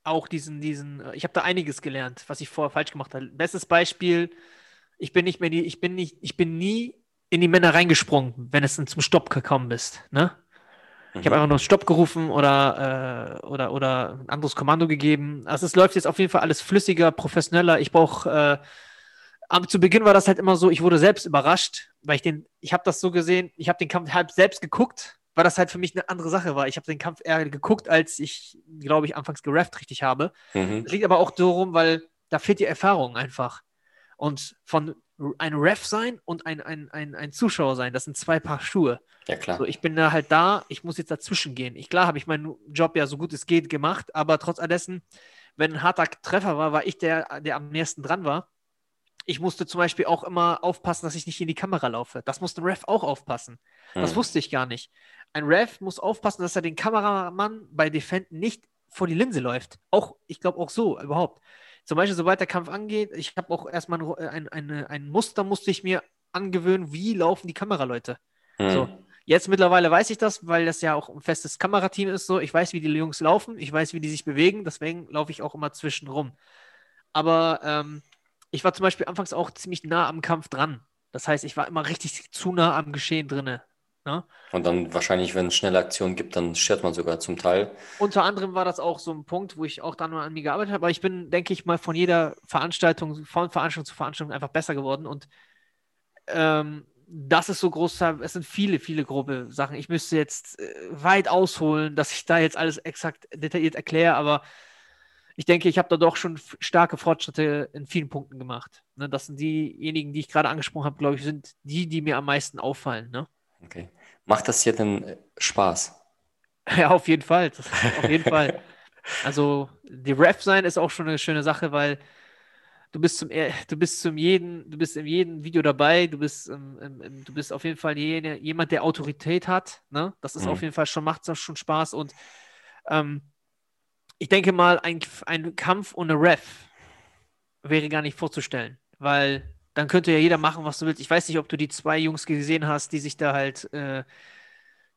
auch diesen, diesen, äh, ich habe da einiges gelernt, was ich vorher falsch gemacht habe. Bestes Beispiel, ich bin nicht mehr die, ich bin nicht, ich bin nie in die Männer reingesprungen, wenn es zum Stopp gekommen bist. Ne? Ich habe mhm. einfach nur Stopp gerufen oder, äh, oder, oder ein anderes Kommando gegeben. Also es läuft jetzt auf jeden Fall alles flüssiger, professioneller. Ich brauche, äh, zu Beginn war das halt immer so, ich wurde selbst überrascht, weil ich den, ich habe das so gesehen, ich habe den Kampf halb selbst geguckt, weil das halt für mich eine andere Sache war. Ich habe den Kampf eher geguckt, als ich, glaube ich, anfangs gerefft richtig habe. Mhm. Das liegt aber auch darum, weil da fehlt die Erfahrung einfach. Und von ein Ref sein und ein, ein, ein, ein Zuschauer sein, das sind zwei Paar Schuhe. Ja, klar. So, ich bin da halt da, ich muss jetzt dazwischen gehen. Ich, klar habe ich meinen Job ja so gut es geht gemacht, aber trotz allessen, wenn ein harter Treffer war, war ich der, der am nächsten dran war. Ich musste zum Beispiel auch immer aufpassen, dass ich nicht in die Kamera laufe. Das musste ein Ref auch aufpassen. Hm. Das wusste ich gar nicht. Ein Ref muss aufpassen, dass er den Kameramann bei Defend nicht vor die Linse läuft. Auch, ich glaube auch so überhaupt. Zum Beispiel, sobald der Kampf angeht, ich habe auch erstmal ein, ein, ein, ein, Muster, musste ich mir angewöhnen, wie laufen die Kameraleute. Mhm. So. Jetzt mittlerweile weiß ich das, weil das ja auch ein festes Kamerateam ist. So, ich weiß, wie die Jungs laufen, ich weiß, wie die sich bewegen, deswegen laufe ich auch immer zwischen rum. Aber ähm, ich war zum Beispiel anfangs auch ziemlich nah am Kampf dran. Das heißt, ich war immer richtig zu nah am Geschehen drinne. Ne? Und dann wahrscheinlich, wenn es schnelle Aktionen gibt, dann schert man sogar zum Teil. Unter anderem war das auch so ein Punkt, wo ich auch dann mal an mir gearbeitet habe. Aber ich bin, denke ich mal, von jeder Veranstaltung, von Veranstaltung zu Veranstaltung einfach besser geworden. Und ähm, das ist so groß, es sind viele, viele grobe Sachen. Ich müsste jetzt äh, weit ausholen, dass ich da jetzt alles exakt detailliert erkläre, aber ich denke, ich habe da doch schon starke Fortschritte in vielen Punkten gemacht. Ne, das sind diejenigen, die ich gerade angesprochen habe, glaube ich, sind die, die mir am meisten auffallen. Ne? Okay. Macht das dir denn äh, Spaß? [LAUGHS] Ja, auf jeden Fall. Das, auf jeden Fall. [LAUGHS] Also, die Ref sein ist auch schon eine schöne Sache, weil du bist zum, du bist zum jeden, du bist in jedem Video dabei, du bist, ähm, du bist auf jeden Fall jene, jemand, der Autorität hat. Ne? Das ist mhm. auf jeden Fall schon, macht schon Spaß. Und ähm, ich denke mal, ein, ein Kampf ohne Ref wäre gar nicht vorzustellen, weil dann könnte ja jeder machen, was du willst. Ich weiß nicht, ob du die zwei Jungs gesehen hast, die sich da halt äh,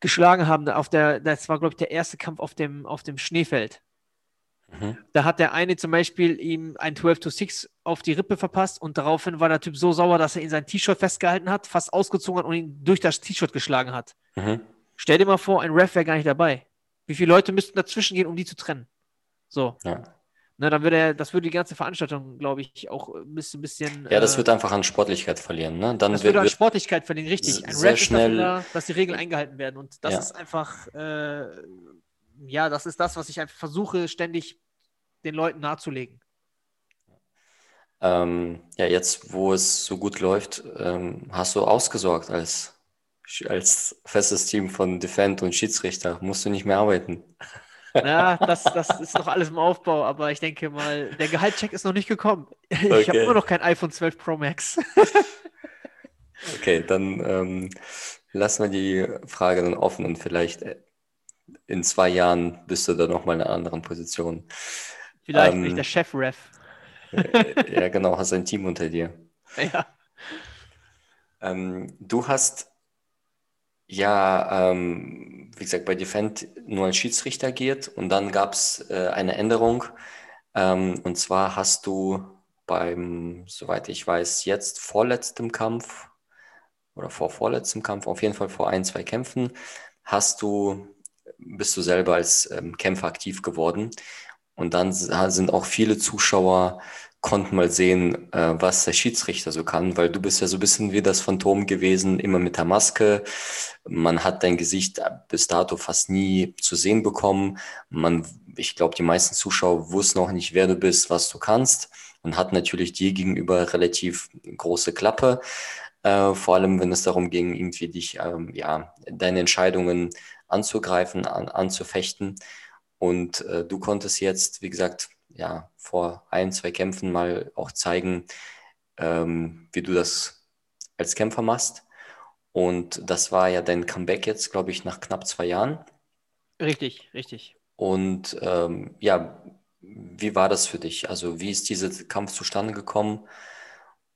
geschlagen haben. Auf der, das war, glaube ich, der erste Kampf auf dem, auf dem Schneefeld. Mhm. Da hat der eine zum Beispiel ihm ein 12 to 6 auf die Rippe verpasst und daraufhin war der Typ so sauer, dass er ihn sein T-Shirt festgehalten hat, fast ausgezogen hat und ihn durch das T-Shirt geschlagen hat. Mhm. Stell dir mal vor, ein Ref wäre gar nicht dabei. Wie viele Leute müssten dazwischen gehen, um die zu trennen? So. Ja. Na, dann würde er, das würde die ganze Veranstaltung, glaube ich, auch ein bisschen. bisschen ja, das äh, wird einfach an Sportlichkeit verlieren. Ne? Dann das wird, würde an Sportlichkeit verlieren, richtig. Ein sehr Rap schnell, da, dass die Regeln eingehalten werden. Und das ja. ist einfach, äh, ja, das ist das, was ich einfach versuche, ständig den Leuten nahezulegen. Ähm, ja, jetzt, wo es so gut läuft, ähm, hast du ausgesorgt als, als festes Team von Defend und Schiedsrichter. Musst du nicht mehr arbeiten. Na, das, das ist noch alles im Aufbau, aber ich denke mal, der Gehaltscheck ist noch nicht gekommen. Ich Okay. habe immer noch kein iPhone 12 Pro Max. [LAUGHS] Okay, dann ähm, lassen wir die Frage dann offen und vielleicht äh, in zwei Jahren bist du da nochmal in einer anderen Position. Vielleicht bin ich Ähm, der Chef-Ref. Äh, Ja, [LAUGHS] genau, hast ein Team unter dir. Ja. Ähm, du hast ja, ähm, wie gesagt, bei Defend nur als Schiedsrichter agiert und dann gab es äh, eine Änderung. Ähm, und zwar hast du beim, soweit ich weiß, jetzt vorletztem Kampf oder vor vorletztem Kampf, auf jeden Fall vor ein, zwei Kämpfen, hast du, bist du selber als ähm, Kämpfer aktiv geworden. Und dann sind auch viele Zuschauer konnten mal sehen, äh, was der Schiedsrichter so kann, weil du bist ja so ein bisschen wie das Phantom gewesen, immer mit der Maske. Man hat dein Gesicht bis dato fast nie zu sehen bekommen. Man, ich glaube, die meisten Zuschauer wussten auch nicht, wer du bist, was du kannst und hatten natürlich dir gegenüber relativ große Klappe. Äh, vor allem, wenn es darum ging, irgendwie dich, ähm, ja, deine Entscheidungen anzugreifen, an, anzufechten. Und äh, du konntest jetzt, wie gesagt, ja, vor ein, zwei Kämpfen mal auch zeigen, ähm, wie du das als Kämpfer machst. Und das war ja dein Comeback jetzt, glaube ich, nach knapp zwei Jahren. Richtig, richtig. Und ähm, ja, wie war das für dich? Also wie ist dieser Kampf zustande gekommen?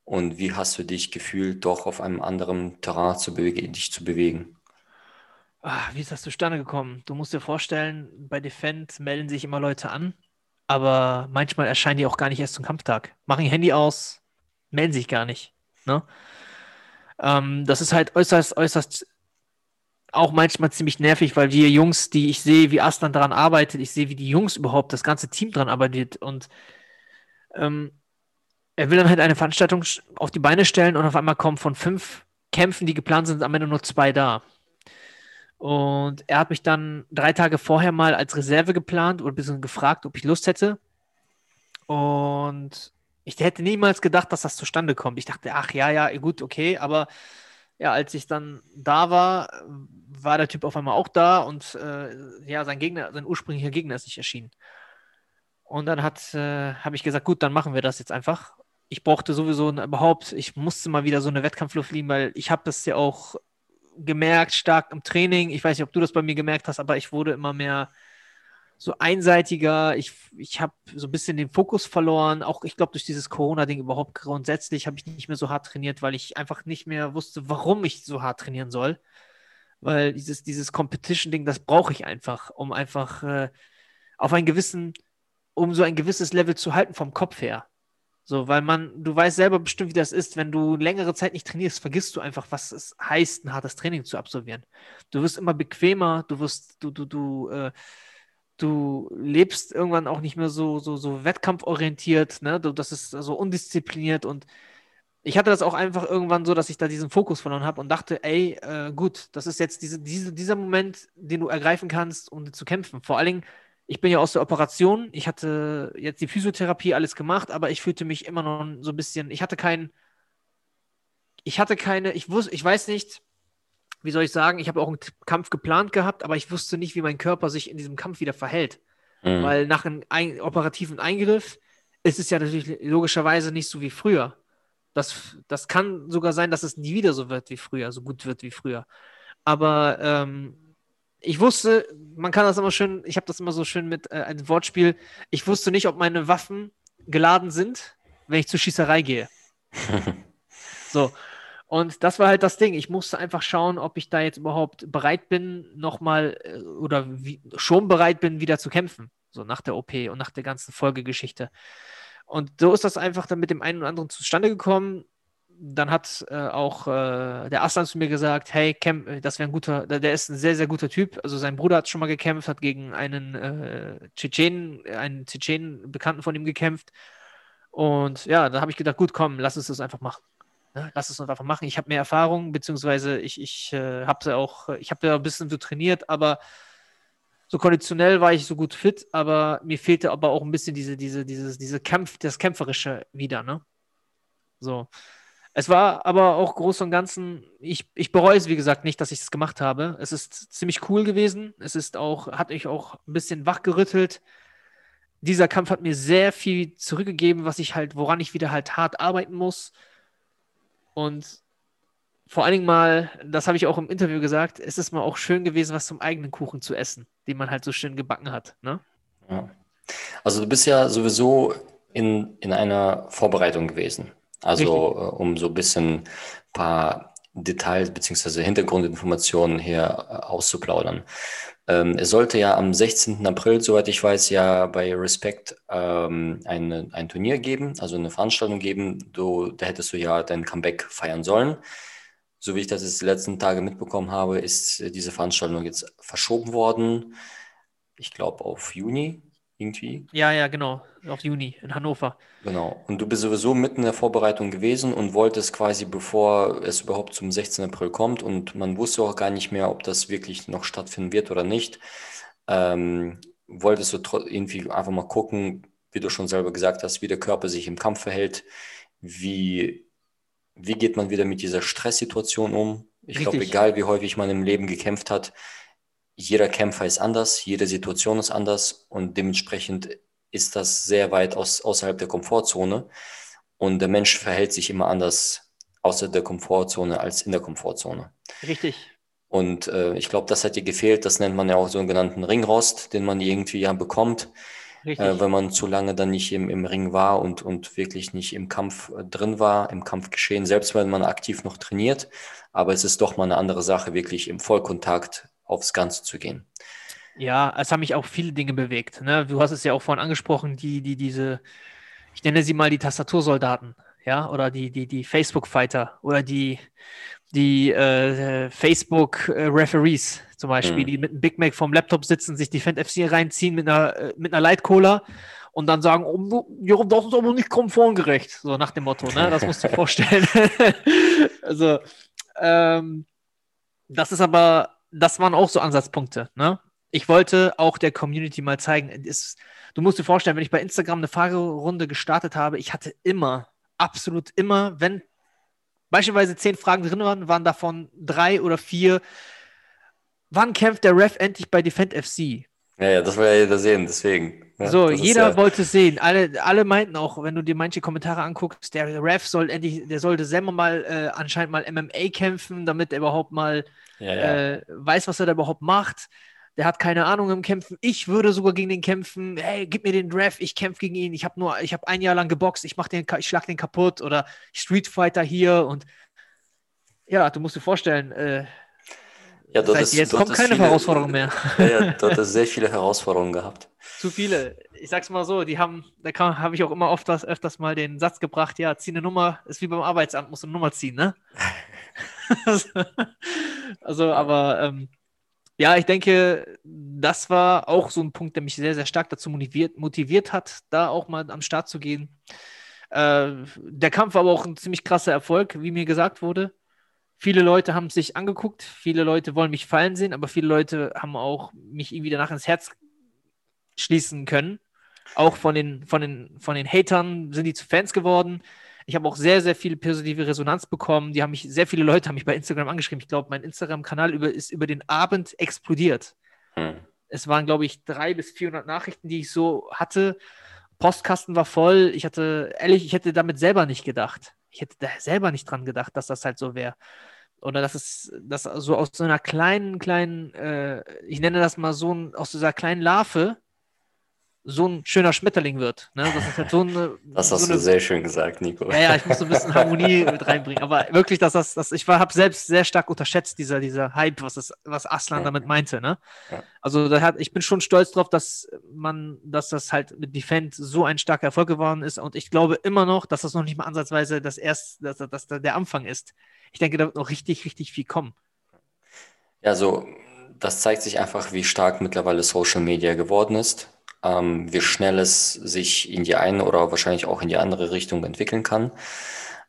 Und wie hast du dich gefühlt, doch auf einem anderen Terrain zu bewegen, dich zu bewegen? Ah, wie ist das zustande gekommen? Du musst dir vorstellen, bei Defend melden sich immer Leute an, aber manchmal erscheinen die auch gar nicht erst zum Kampftag. Machen ihr Handy aus, melden sich gar nicht. Ne? Ähm, das ist halt äußerst, äußerst auch manchmal ziemlich nervig, weil wir Jungs, die ich sehe, wie Aslan daran arbeitet, ich sehe, wie die Jungs überhaupt, das ganze Team daran arbeitet und ähm, er will dann halt eine Veranstaltung auf die Beine stellen und auf einmal kommen von fünf Kämpfen, die geplant sind, am Ende nur zwei da. Und er hat mich dann drei Tage vorher mal als Reserve geplant oder ein bisschen gefragt, ob ich Lust hätte. Und ich hätte niemals gedacht, dass das zustande kommt. Ich dachte, ach ja, ja, gut, okay. Aber ja, als ich dann da war, war der Typ auf einmal auch da und äh, ja, sein Gegner, sein ursprünglicher Gegner ist nicht erschienen. Und dann äh, habe ich gesagt, gut, dann machen wir das jetzt einfach. Ich brauchte sowieso überhaupt, ich musste mal wieder so eine Wettkampfluft fliegen, weil ich habe das ja auch gemerkt, stark im Training. Ich weiß nicht, ob du das bei mir gemerkt hast, aber ich wurde immer mehr so einseitiger. Ich, ich habe so ein bisschen den Fokus verloren. Auch ich glaube, durch dieses Corona-Ding überhaupt grundsätzlich habe ich nicht mehr so hart trainiert, weil ich einfach nicht mehr wusste, warum ich so hart trainieren soll. Weil dieses, dieses Competition-Ding, das brauche ich einfach, um einfach äh, auf einen gewissen, um so ein gewisses Level zu halten vom Kopf her. So, weil man, du weißt selber bestimmt, wie das ist, wenn du längere Zeit nicht trainierst, vergisst du einfach, was es heißt, ein hartes Training zu absolvieren. Du wirst immer bequemer, du wirst, du, du, du, äh, du lebst irgendwann auch nicht mehr so, so, so wettkampforientiert, ne? Du, das ist so undiszipliniert und ich hatte das auch einfach irgendwann so, dass ich da diesen Fokus verloren habe und dachte, ey, äh, gut, das ist jetzt diese, diese, dieser Moment, den du ergreifen kannst, um zu kämpfen. Vor allen Dingen, ich bin ja aus der Operation, ich hatte jetzt die Physiotherapie alles gemacht, aber ich fühlte mich immer noch so ein bisschen, ich hatte keinen, ich hatte keine, ich wusste, ich weiß nicht, wie soll ich sagen, ich habe auch einen Kampf geplant gehabt, aber ich wusste nicht, wie mein Körper sich in diesem Kampf wieder verhält. Mhm. Weil nach einem ein, operativen Eingriff ist es ja natürlich logischerweise nicht so wie früher. Das, das kann sogar sein, dass es nie wieder so wird wie früher, so gut wird wie früher. Aber ähm, ich wusste, man kann das immer schön, ich habe das immer so schön mit äh, einem Wortspiel, ich wusste nicht, ob meine Waffen geladen sind, wenn ich zur Schießerei gehe. [LAUGHS] So. Und das war halt das Ding. Ich musste einfach schauen, ob ich da jetzt überhaupt bereit bin, nochmal äh, oder wie, schon bereit bin, wieder zu kämpfen. So nach der OP und nach der ganzen Folgegeschichte. Und so ist das einfach dann mit dem einen oder anderen zustande gekommen. Dann hat äh, auch äh, der Aslan zu mir gesagt, hey, Camp, äh, das wäre ein guter, der, ist ein sehr, sehr guter Typ. Also sein Bruder hat schon mal gekämpft, hat gegen einen äh, Tschetschenen, einen Tschetschenen Bekannten von ihm gekämpft. Und ja, da habe ich gedacht, gut, komm, lass uns das einfach machen. Ne? Lass es uns einfach machen. Ich habe mehr Erfahrung, beziehungsweise ich, ich äh, habe auch, ich habe ja ein bisschen so trainiert, aber so konditionell war ich so gut fit, aber mir fehlte aber auch ein bisschen diese, diese, dieses, diese Kampf, das Kämpferische wieder, ne? So. Es war aber auch groß und ganzen, ich, ich bereue es, wie gesagt, nicht, dass ich es gemacht habe. Es ist ziemlich cool gewesen. Es ist auch, hat mich auch ein bisschen wachgerüttelt. Dieser Kampf hat mir sehr viel zurückgegeben, was ich halt, woran ich wieder halt hart arbeiten muss. Und vor allen Dingen mal, das habe ich auch im Interview gesagt, es ist mal auch schön gewesen, was zum eigenen Kuchen zu essen, den man halt so schön gebacken hat. Ne? Ja. Also du bist ja sowieso in, in einer Vorbereitung gewesen. Also Richtig. Äh, um so ein bisschen ein paar Details bzw. Hintergrundinformationen hier äh, auszuplaudern. Ähm, es sollte ja am 16. April, soweit ich weiß, ja bei Respect ähm, eine, ein Turnier geben, also eine Veranstaltung geben. Du, da hättest du ja dein Comeback feiern sollen. So wie ich das jetzt die letzten Tage mitbekommen habe, ist diese Veranstaltung jetzt verschoben worden. Ich glaube auf Juni irgendwie. Ja, ja, genau. Auf Juni in Hannover. Genau. Und du bist sowieso mitten in der Vorbereitung gewesen und wolltest quasi, bevor es überhaupt zum 16. April kommt und man wusste auch gar nicht mehr, ob das wirklich noch stattfinden wird oder nicht, ähm, wolltest du irgendwie einfach mal gucken, wie du schon selber gesagt hast, wie der Körper sich im Kampf verhält, wie, wie geht man wieder mit dieser Stresssituation um. Ich glaube, egal wie häufig man im Leben gekämpft hat, jeder Kämpfer ist anders, jede Situation ist anders und dementsprechend ist das sehr weit aus, außerhalb der Komfortzone und der Mensch verhält sich immer anders außer der Komfortzone als in der Komfortzone. Richtig. Und äh, ich glaube, das hat dir gefehlt. Das nennt man ja auch so einen genannten Ringrost, den man irgendwie ja bekommt, äh, wenn man zu lange dann nicht im, im Ring war und, und wirklich nicht im Kampf äh, drin war, im Kampfgeschehen, selbst wenn man aktiv noch trainiert. Aber es ist doch mal eine andere Sache, wirklich im Vollkontakt aufs Ganze zu gehen. Ja, es haben mich auch viele Dinge bewegt. Ne? Du hast es ja auch vorhin angesprochen, die, die, diese, ich nenne sie mal die Tastatursoldaten, ja, oder die, die, die Facebook-Fighter oder die, die äh, Facebook-Referees zum Beispiel, mhm. die mit einem Big Mac vom Laptop sitzen, sich die Fan FC reinziehen mit einer, äh, mit einer Light Cola und dann sagen, oh, Jerome, das ist aber nicht konformgerecht, so nach dem Motto, ne? Das musst du dir [LAUGHS] vorstellen. [LAUGHS] also, ähm, das ist aber das waren auch so Ansatzpunkte. Ne? Ich wollte auch der Community mal zeigen, ist, du musst dir vorstellen, wenn ich bei Instagram eine Fragerunde gestartet habe, ich hatte immer, absolut immer, wenn beispielsweise zehn Fragen drin waren, waren davon drei oder vier, wann kämpft der Ref endlich bei Defend FC? Ja, ja, das will ja jeder sehen, deswegen. Ja, so, jeder ja wollte sehen. Alle, alle meinten auch, wenn du dir manche Kommentare anguckst, der Ref soll endlich, der sollte selber mal äh, anscheinend mal MMA kämpfen, damit er überhaupt mal ja, äh, weiß, was er da überhaupt macht. Der hat keine Ahnung im Kämpfen. Ich würde sogar gegen den kämpfen. Hey, gib mir den Draft, ich kämpfe gegen ihn. Ich habe nur, ich habe ein Jahr lang geboxt, ich mach den, ich schlag den kaputt oder Street Fighter hier und ja, du musst dir vorstellen, äh, ja, dort ist, jetzt kommt keine viele, Herausforderung mehr. Ja, ja, [LAUGHS] dort ist sehr viele Herausforderungen gehabt. Zu viele. Ich sag's mal so, die haben, da habe ich auch immer oft was, öfters mal den Satz gebracht, ja, zieh eine Nummer, ist wie beim Arbeitsamt, musst du eine Nummer ziehen, ne? [LAUGHS] also, aber ähm, ja, ich denke, das war auch so ein Punkt, der mich sehr, sehr stark dazu motiviert, motiviert hat, da auch mal am Start zu gehen. Äh, der Kampf war aber auch ein ziemlich krasser Erfolg, wie mir gesagt wurde. Viele Leute haben sich angeguckt, viele Leute wollen mich fallen sehen, aber viele Leute haben auch mich irgendwie danach ins Herz schließen können. Auch von den, von den, von den Hatern sind die zu Fans geworden. Ich habe auch sehr, sehr viel positive Resonanz bekommen. Die haben mich, sehr viele Leute haben mich bei Instagram angeschrieben. Ich glaube, mein Instagram-Kanal über, ist über den Abend explodiert. Hm. Es waren, glaube ich, drei bis 400 Nachrichten, die ich so hatte. Postkasten war voll. Ich hatte, ehrlich, ich hätte damit selber nicht gedacht. Ich hätte da selber nicht dran gedacht, dass das halt so wäre. Oder dass es, dass so aus so einer kleinen, kleinen, äh, ich nenne das mal so, aus dieser kleinen Larve, so ein schöner Schmetterling wird. Ne? Das ist halt so eine. Das hast so eine, du sehr schön gesagt, Nico. Ja, ja, ich muss so ein bisschen Harmonie [LAUGHS] mit reinbringen. Aber wirklich, dass das, das ich habe selbst sehr stark unterschätzt, dieser, dieser Hype, was, das, was Aslan ja. damit meinte. Ne? Ja. Also da hat, ich bin schon stolz drauf, dass man, dass das halt mit Defend so ein starker Erfolg geworden ist. Und ich glaube immer noch, dass das noch nicht mal ansatzweise das erst, dass, dass der Anfang ist. Ich denke, da wird noch richtig, richtig viel kommen. Ja, so, das zeigt sich einfach, wie stark mittlerweile Social Media geworden ist ähm, wie schnell es sich in die eine oder wahrscheinlich auch in die andere Richtung entwickeln kann.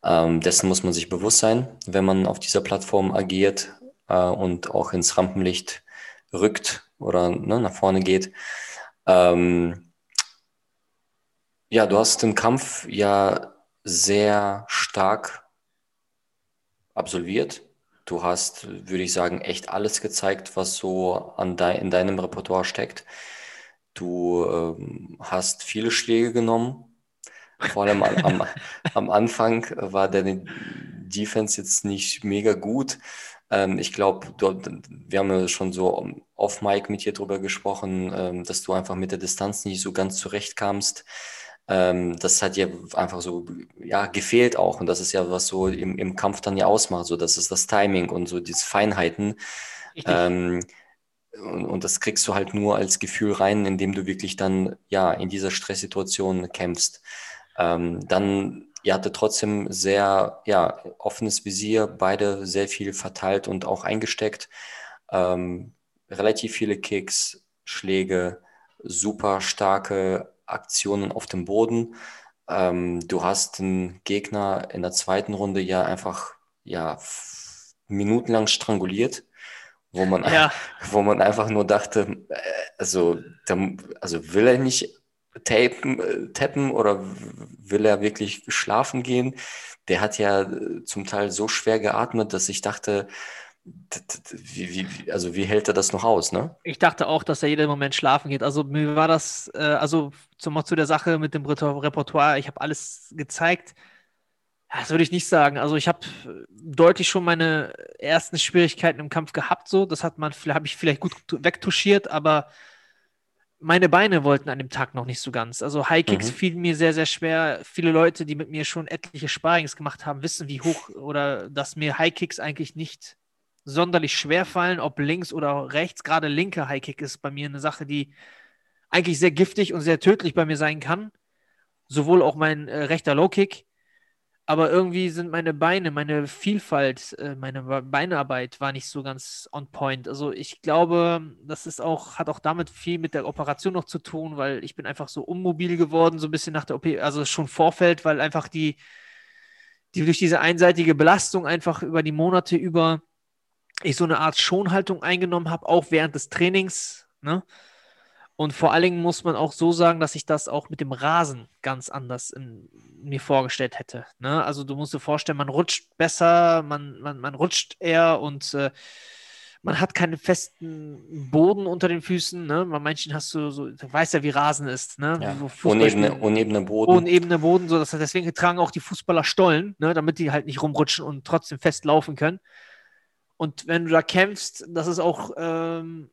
Ähm, dessen muss man sich bewusst sein, wenn man auf dieser Plattform agiert äh, und auch ins Rampenlicht rückt oder ne, nach vorne geht. Ähm, ja, du hast den Kampf ja sehr stark absolviert. Du hast, würde ich sagen, echt alles gezeigt, was so an de in deinem Repertoire steckt. Du ähm, hast viele Schläge genommen. Vor allem am, [LAUGHS] am, Anfang war deine Defense jetzt nicht mega gut. Ähm, ich glaube, wir haben ja schon so off Mic mit dir drüber gesprochen, ähm, dass du einfach mit der Distanz nicht so ganz zurechtkamst. Ähm, das hat ja einfach so ja, gefehlt auch. Und das ist ja, was so im, im Kampf dann ja ausmacht. So, das ist das Timing und so diese Feinheiten. Ähm, und, und, das kriegst du halt nur als Gefühl rein, indem du wirklich dann ja in dieser Stresssituation kämpfst. Ähm, dann, ihr hatte trotzdem sehr ja, offenes Visier, beide sehr viel verteilt und auch eingesteckt. Ähm, relativ viele Kicks, Schläge, super starke Aktionen auf dem Boden. Ähm, du hast den Gegner in der zweiten Runde ja einfach ja, minutenlang stranguliert, wo man, ja. [LAUGHS] wo man einfach nur dachte, äh, also, der, also will er nicht tapen, äh, tappen oder will er wirklich schlafen gehen? Der hat ja äh, zum Teil so schwer geatmet, dass ich dachte, wie, wie, also wie hält er das noch aus, ne? Ich dachte auch, dass er jeden Moment schlafen geht. Also mir war das, also zum, zu der Sache mit dem Repertoire, ich habe alles gezeigt. Das würde ich nicht sagen. Also ich habe deutlich schon meine ersten Schwierigkeiten im Kampf gehabt, so. Das hat man, habe ich vielleicht gut wegtuschiert, aber meine Beine wollten an dem Tag noch nicht so ganz. Also High Kicks mhm. fielen mir sehr, sehr schwer. Viele Leute, die mit mir schon etliche Sparings gemacht haben, wissen, wie hoch oder dass mir High Kicks eigentlich nicht sonderlich schwer fallen, ob links oder rechts. Gerade linke High Kick ist bei mir eine Sache, die eigentlich sehr giftig und sehr tödlich bei mir sein kann. Sowohl auch mein äh, rechter Low Kick aber irgendwie sind meine Beine, meine Vielfalt, äh, meine Beinarbeit war nicht so ganz on point. Also ich glaube, das ist auch, hat auch damit viel mit der Operation noch zu tun, weil ich bin einfach so unmobil geworden, so ein bisschen nach der OP, also schon Vorfeld, weil einfach die, die durch diese einseitige Belastung einfach über die Monate über ich so eine Art Schonhaltung eingenommen habe, auch während des Trainings. Ne? Und vor allen Dingen muss man auch so sagen, dass ich das auch mit dem Rasen ganz anders in, mir vorgestellt hätte. Ne? Also du musst dir vorstellen, man rutscht besser, man, man, man rutscht eher und äh, man hat keinen festen Boden unter den Füßen. Ne? Bei manchen hast du so, du weißt ja, wie Rasen ist. Ne? Ja, unebene, unebene Boden. Unebene Boden, so dass deswegen tragen auch die Fußballer Stollen, ne? damit die halt nicht rumrutschen und trotzdem fest laufen können. Und wenn du da kämpfst, das ist auch ähm,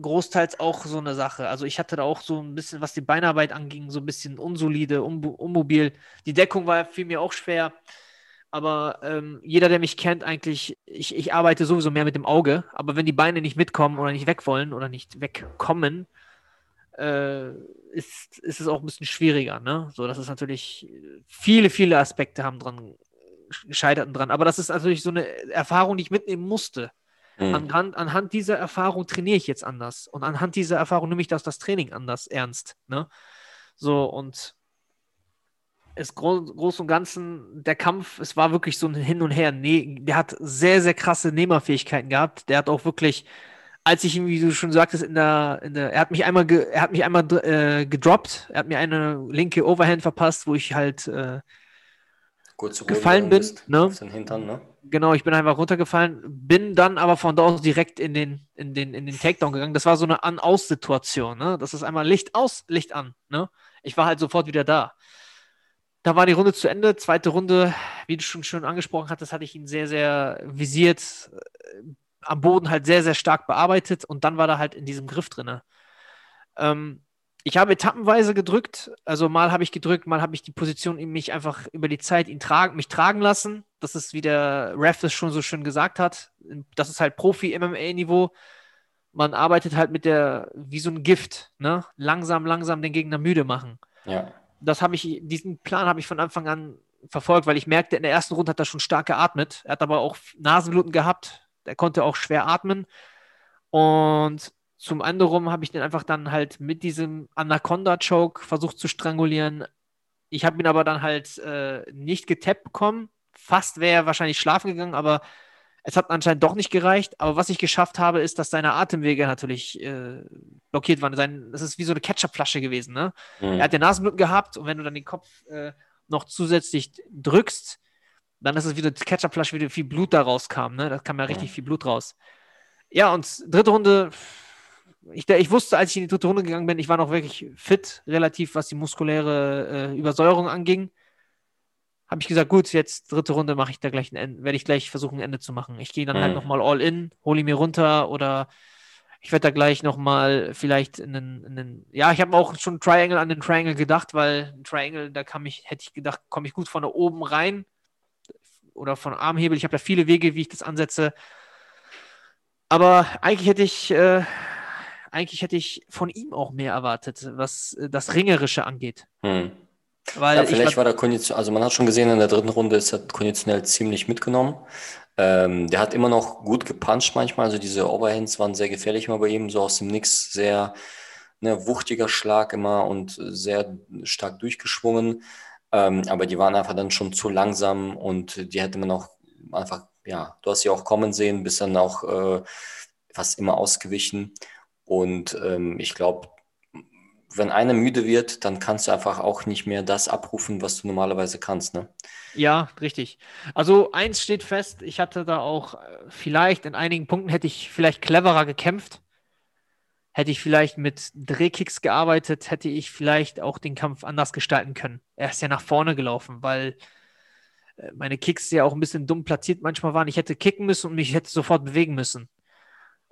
großteils auch so eine Sache. Also ich hatte da auch so ein bisschen, was die Beinarbeit anging, so ein bisschen unsolide, unmobil. Die Deckung war für mir auch schwer. Aber ähm, jeder, der mich kennt, eigentlich, ich, ich arbeite sowieso mehr mit dem Auge. Aber wenn die Beine nicht mitkommen oder nicht weg wollen oder nicht wegkommen, äh, ist, ist es auch ein bisschen schwieriger. Ne? So, das ist natürlich, viele, viele Aspekte haben dran gescheiterten dran. Aber das ist natürlich so eine Erfahrung, die ich mitnehmen musste. Mhm. Anhand, anhand dieser Erfahrung trainiere ich jetzt anders. Und anhand dieser Erfahrung nehme ich das, das Training anders ernst. Ne? So, und es gro groß und ganzen, der Kampf, es war wirklich so ein Hin und Her. Nee, der hat sehr, sehr krasse Nehmerfähigkeiten gehabt. Der hat auch wirklich, als ich ihm, wie du schon sagtest, in der, in der er hat mich einmal, er hat mich einmal äh, gedroppt, er hat mir eine linke Overhand verpasst, wo ich halt äh, gefallen bin. Ne? Hintern, ne? Genau, ich bin einfach runtergefallen, bin dann aber von da aus direkt in den, in den, in den Takedown gegangen. Das war so eine An-Aus-Situation. Ne? Das ist einmal Licht aus, Licht an. Ne? Ich war halt sofort wieder da. Da war die Runde zu Ende. Zweite Runde, wie du schon schön angesprochen hattest, hatte ich ihn sehr, sehr visiert, äh, am Boden halt sehr, sehr stark bearbeitet und dann war er halt in diesem Griff drin. Ähm, ich habe etappenweise gedrückt. Also mal habe ich gedrückt, mal habe ich die Position in mich einfach über die Zeit ihn tragen, mich tragen lassen. Das ist, wie der Ref das schon so schön gesagt hat. Das ist halt Profi-MMA-Niveau. Man arbeitet halt mit der, wie so ein Gift, ne? Langsam, langsam den Gegner müde machen. Ja. Das habe ich, diesen Plan habe ich von Anfang an verfolgt, weil ich merkte, in der ersten Runde hat er schon stark geatmet. Er hat aber auch Nasenbluten gehabt. Er konnte auch schwer atmen. Und zum anderen habe ich den einfach dann halt mit diesem Anaconda-Choke versucht zu strangulieren. Ich habe ihn aber dann halt äh, nicht getappt bekommen. Fast wäre er wahrscheinlich schlafen gegangen, aber es hat anscheinend doch nicht gereicht. Aber was ich geschafft habe, ist, dass seine Atemwege natürlich äh, blockiert waren. Sein, das ist wie so eine Ketchupflasche gewesen. Ne? Mhm. Er hat den Nasenbluten gehabt und wenn du dann den Kopf äh, noch zusätzlich drückst, Dann ist es wieder Ketchupflasche, wieder viel Blut da rauskam. Ne? Da kam ja richtig Ja. viel Blut raus. Ja, und dritte Runde, ich, ich wusste, als ich in die dritte Runde gegangen bin, ich war noch wirklich fit, relativ, was die muskuläre äh, Übersäuerung anging. Habe ich gesagt, gut, jetzt dritte Runde mache ich da gleich ein Ende, werde ich gleich versuchen, ein Ende zu machen. Ich gehe dann halt Mhm. nochmal all in, hole ihn mir runter oder ich werde da gleich nochmal vielleicht in einen, in einen, ja, ich habe auch schon Triangle an den Triangle gedacht, weil ein Triangle, da kam ich, hätte ich gedacht, komme ich gut von da oben rein oder von Armhebel. Ich habe da viele Wege, wie ich das ansetze. Aber eigentlich hätte ich, äh, eigentlich hätte ich von ihm auch mehr erwartet, was äh, das Ringerische angeht. Hm. Weil Ja, ich vielleicht war, war der Kondition, also man hat schon gesehen, in der dritten Runde ist er konditionell ziemlich mitgenommen. Ähm, der hat immer noch gut gepuncht manchmal, also diese Overhands waren sehr gefährlich immer bei ihm, so aus dem Nix, sehr ne, wuchtiger Schlag immer und sehr stark durchgeschwungen. Ähm, aber die waren einfach dann schon zu langsam und die hätte man auch einfach, ja, du hast sie auch kommen sehen, bist dann auch äh, fast immer ausgewichen. Und ähm, ich glaube, wenn einer müde wird, dann kannst du einfach auch nicht mehr das abrufen, was du normalerweise kannst, ne? ja, richtig. Also eins steht fest, ich hatte da auch äh, vielleicht in einigen Punkten hätte ich vielleicht cleverer gekämpft. Hätte ich vielleicht mit Drehkicks gearbeitet, hätte ich vielleicht auch den Kampf anders gestalten können. Er ist ja nach vorne gelaufen, weil äh, meine Kicks ja auch ein bisschen dumm platziert manchmal waren. Ich hätte kicken müssen und mich hätte sofort bewegen müssen.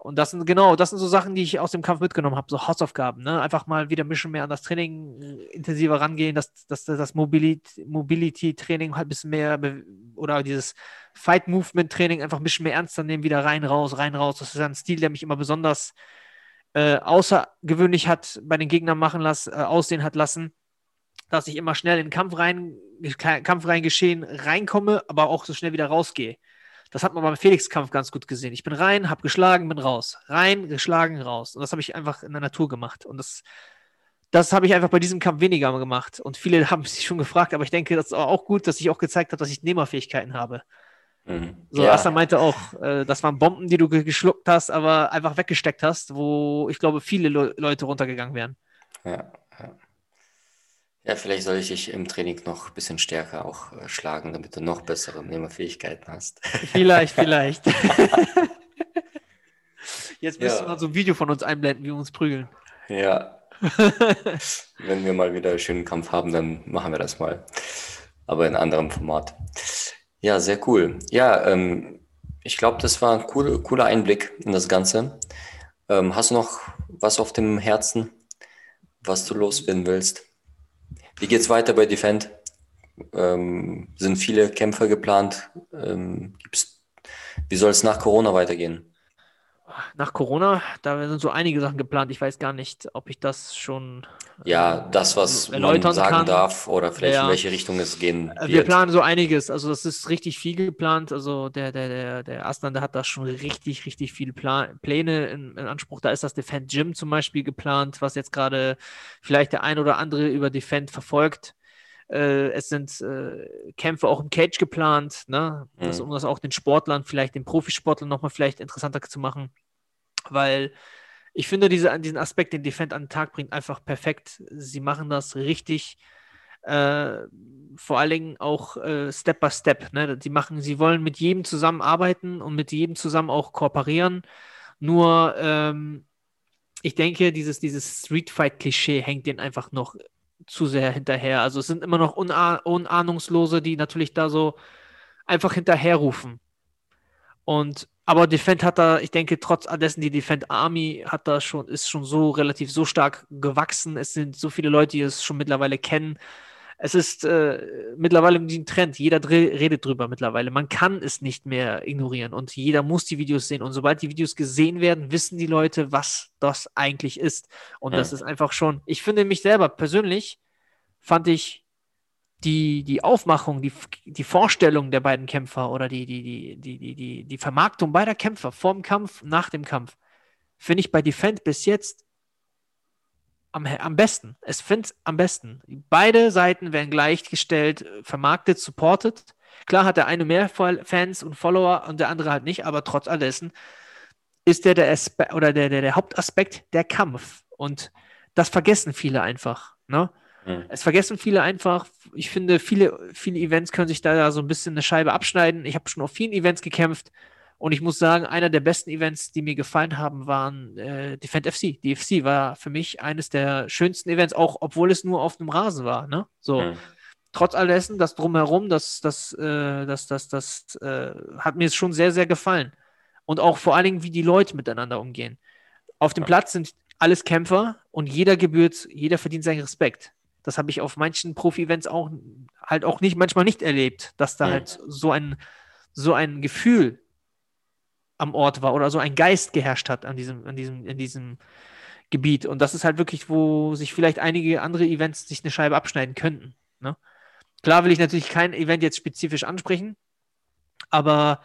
Und das sind genau, das sind so Sachen, die ich aus dem Kampf mitgenommen habe, so Hausaufgaben, ne? Einfach mal wieder ein bisschen mehr an das Training äh, intensiver rangehen, dass, das Mobility- Mobility-Training halt ein bisschen mehr oder dieses Fight-Movement-Training einfach ein bisschen mehr ernster nehmen, wieder rein, raus, rein, raus. Das ist ein Stil, der mich immer besonders äh, außergewöhnlich hat bei den Gegnern machen lassen, äh, aussehen hat lassen, dass ich immer schnell in den Kampf rein, Kampf reingeschehen reinkomme, aber auch so schnell wieder rausgehe. Das hat man beim Felix-Kampf ganz gut gesehen. Ich bin rein, habe geschlagen, bin raus. Rein, geschlagen, raus. Und das habe ich einfach in der Natur gemacht. Und das, das habe ich einfach bei diesem Kampf weniger gemacht. Und viele [LAUGHS] haben sich schon gefragt, aber ich denke, das ist auch gut, dass ich auch gezeigt habe, dass ich Nehmerfähigkeiten habe. Mhm. So, Ja. Assa meinte auch, äh, das waren Bomben, die du ge- geschluckt hast, aber einfach weggesteckt hast, wo ich glaube, viele Le Leute runtergegangen wären. Ja, ja. Vielleicht soll ich dich im Training noch ein bisschen stärker auch äh, schlagen, damit du noch bessere Nehmerfähigkeiten hast. [LAUGHS] Vielleicht, vielleicht. [LAUGHS] Jetzt müssen Ja. wir mal so ein Video von uns einblenden, wie wir uns prügeln. Ja, [LAUGHS] wenn wir mal wieder einen schönen Kampf haben, dann machen wir das mal. Aber in anderem Format. Ja, sehr cool. Ja, ähm, ich glaube, das war ein cool, cooler Einblick in das Ganze. Ähm, hast du noch was auf dem Herzen, was du loswerden willst? Wie geht's weiter bei Defend? Ähm, sind viele Kämpfer geplant? Ähm, wie soll es nach Corona weitergehen? Nach Corona, da sind so einige Sachen geplant. Ich weiß gar nicht, ob ich das schon. Ja, äh, das, was man sagen kann. darf oder vielleicht Ja. in welche Richtung es gehen Äh, Wir wird. planen so einiges. Also, das ist richtig viel geplant. Also, der, der, der, der Aslan, der hat da schon richtig, richtig viele Pläne in, in Anspruch. Da ist das Defend Gym zum Beispiel geplant, was jetzt gerade vielleicht der ein oder andere über Defend verfolgt. Äh, es sind äh, Kämpfe auch im Cage geplant, ne? das, Mhm. um das auch den Sportlern, vielleicht den Profisportlern nochmal vielleicht interessanter zu machen. Weil ich finde, diese, diesen Aspekt, den Defend an den Tag bringt, einfach perfekt. Sie machen das richtig äh, vor allen Dingen auch äh, Step by Step. Ne? Sie machen, sie wollen mit jedem zusammenarbeiten und mit jedem zusammen auch kooperieren. Nur ähm, ich denke, dieses, dieses Street Fight-Klischee hängt denen einfach noch zu sehr hinterher. Also es sind immer noch Una Unahnungslose, die natürlich da so einfach hinterherrufen. Und aber Defend hat da, ich denke, trotz dessen, die Defend Army hat da schon, ist schon so relativ so stark gewachsen. Es sind so viele Leute, die es schon mittlerweile kennen. Es ist äh, mittlerweile ein Trend. Jeder redet drüber mittlerweile. Man kann es nicht mehr ignorieren und jeder muss die Videos sehen. Und sobald die Videos gesehen werden, wissen die Leute, was das eigentlich ist. Und das Ja. ist einfach schon, ich finde mich selber persönlich, fand ich die, die Aufmachung, die, die Vorstellung der beiden Kämpfer oder die, die, die, die, die, die, Vermarktung beider Kämpfer vorm Kampf, nach dem Kampf, finde ich bei Defend bis jetzt am, am besten. Es finde am besten. Beide Seiten werden gleichgestellt, äh, vermarktet, supported. Klar hat der eine mehr Fans und Follower und der andere halt nicht, aber trotz allessen ist der der, Aspe oder der, der, der Hauptaspekt der Kampf. Und das vergessen viele einfach. Ne? Mhm. Es vergessen viele einfach. Ich finde, viele, viele Events können sich da so ein bisschen eine Scheibe abschneiden. Ich habe schon auf vielen Events gekämpft und ich muss sagen, einer der besten Events, die mir gefallen haben, waren äh, Defend FC. Die FC war für mich eines der schönsten Events, auch obwohl es nur auf einem Rasen war. Ne? So. Mhm. Trotz allessen, das drumherum, das, das, äh, das, das, das äh, hat mir schon sehr, sehr gefallen. Und auch vor allen Dingen, wie die Leute miteinander umgehen. Auf dem Platz sind alles Kämpfer und jeder gebührt, jeder verdient seinen Respekt. Das habe ich auf manchen Profi-Events auch halt auch nicht, manchmal nicht erlebt, dass da mhm. halt so ein, so ein Gefühl am Ort war oder so ein Geist geherrscht hat an diesem, an diesem, in diesem Gebiet. Und das ist halt wirklich, wo sich vielleicht einige andere Events sich eine Scheibe abschneiden könnten. Ne? Klar will ich natürlich kein Event jetzt spezifisch ansprechen, aber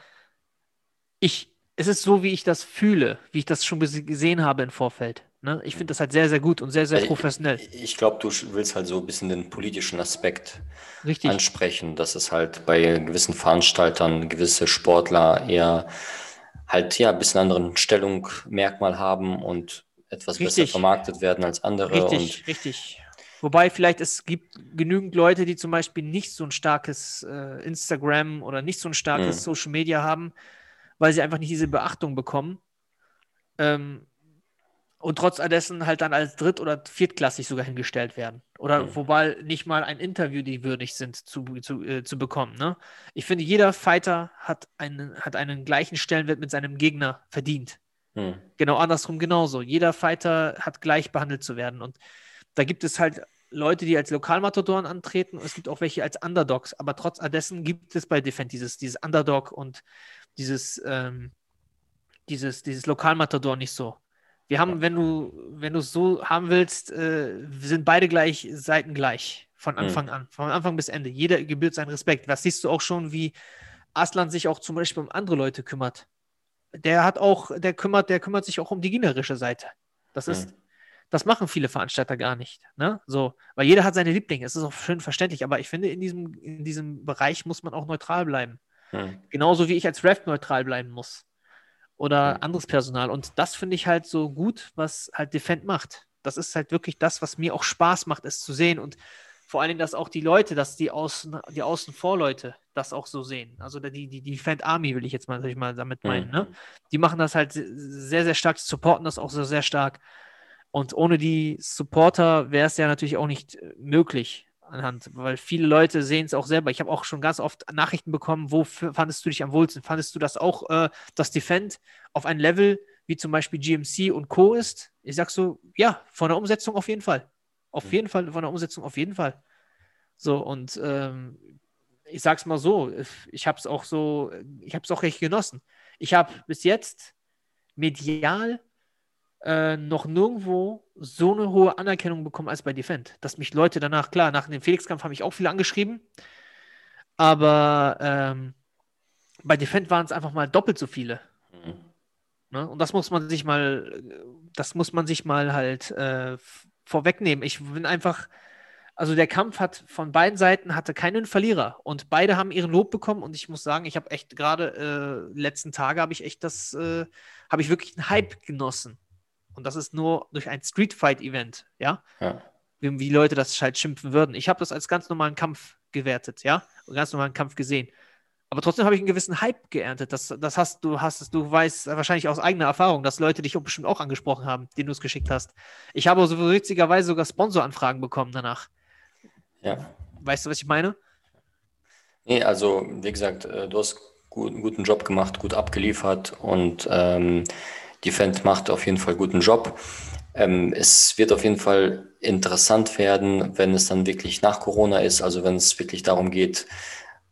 ich, es ist so, wie ich das fühle, wie ich das schon gesehen habe im Vorfeld. Ne? Ich finde das halt sehr, sehr gut und sehr, sehr professionell. Ich, ich glaube, du willst halt so ein bisschen den politischen Aspekt Richtig. ansprechen, dass es halt bei gewissen Veranstaltern gewisse Sportler eher halt ja ein bisschen anderen Stellungmerkmal haben und etwas richtig. besser vermarktet werden als andere. Richtig, richtig. Wobei vielleicht es gibt genügend Leute, die zum Beispiel nicht so ein starkes äh, Instagram oder nicht so ein starkes mhm. Social Media haben, weil sie einfach nicht diese Beachtung bekommen. Ähm, und trotz dessen halt dann als dritt- oder viertklassig sogar hingestellt werden. Oder mhm. wobei nicht mal ein Interview die würdig sind zu, zu, äh, zu bekommen. Ne? Ich finde, jeder Fighter hat einen, hat einen gleichen Stellenwert mit seinem Gegner verdient. Mhm. Genau andersrum genauso. Jeder Fighter hat gleich behandelt zu werden. Und da gibt es halt Leute, die als Lokalmatadoren antreten und es gibt auch welche als Underdogs. Aber trotz dessen gibt es bei Defend dieses, dieses Underdog und dieses, ähm, dieses, dieses Lokalmatador nicht so. Wir haben, wenn du, wenn du es so haben willst, äh, sind beide gleich Seiten gleich von mhm. Anfang mhm. an, von Anfang bis Ende. Jeder gebührt seinen Respekt. Was siehst du auch schon, wie Aslan sich auch zum Beispiel um andere Leute kümmert. Der hat auch, der kümmert, der kümmert sich auch um die gegnerische Seite. Das ist, mhm. das machen viele Veranstalter gar nicht. Ne? So, weil jeder hat seine Lieblinge. Es ist auch schön verständlich, aber ich finde, in diesem, in diesem Bereich muss man auch neutral bleiben. Mhm. Genauso wie ich als Ref neutral bleiben muss oder anderes Personal. Und das finde ich halt so gut, was halt Defend macht. Das ist halt wirklich das, was mir auch Spaß macht, es zu sehen. Und vor allen Dingen, dass auch die Leute, dass die Außen, die Außenvorleute das auch so sehen. Also die, die, die Defend Army will ich jetzt mal, ich mal damit meinen. Ne? Mhm. Ne? Die machen das halt sehr, sehr stark, supporten das auch so sehr stark. Und ohne die Supporter wäre es ja natürlich auch nicht äh, möglich, anhand, weil viele Leute sehen es auch selber. Ich habe auch schon ganz oft Nachrichten bekommen, wo fandest du dich am wohlsten? Fandest du das auch, äh, das Defend auf ein Level wie zum Beispiel GMC und Co. ist? Ich sag so, ja, von der Umsetzung auf jeden Fall. Auf jeden Fall, von der Umsetzung auf jeden Fall. So, und ähm, ich sag's mal so, ich habe es auch so, ich habe es auch recht genossen. Ich habe bis jetzt medial äh, noch nirgendwo so eine hohe Anerkennung bekommen als bei Defend. Dass mich Leute danach, klar, nach dem Felix-Kampf haben mich auch viele angeschrieben, aber ähm, bei Defend waren es einfach mal doppelt so viele. Mhm. Ne? Und das muss man sich mal, das muss man sich mal halt äh, vorwegnehmen. Ich bin einfach, also der Kampf hat von beiden Seiten hatte keinen Verlierer und beide haben ihren Lob bekommen und ich muss sagen, ich habe echt gerade äh, letzten Tage habe ich echt das, äh, habe ich wirklich einen Hype genossen. Und das ist nur durch ein Street Fight Event, ja? ja. Wie, wie Leute das halt schimpfen würden. Ich habe das als ganz normalen Kampf gewertet, ja? Und ganz normalen Kampf gesehen. Aber trotzdem habe ich einen gewissen Hype geerntet. Das, das hast du, hast du weißt wahrscheinlich aus eigener Erfahrung, dass Leute dich bestimmt auch angesprochen haben, denen du es geschickt hast. Ich habe so witzigerweise sogar Sponsoranfragen bekommen danach. Ja. Weißt du, was ich meine? Nee, also wie gesagt, äh, du hast einen guten Job gemacht, gut abgeliefert und ähm, Defend macht auf jeden Fall guten Job. Ähm, es wird auf jeden Fall interessant werden, wenn es dann wirklich nach Corona ist, also wenn es wirklich darum geht,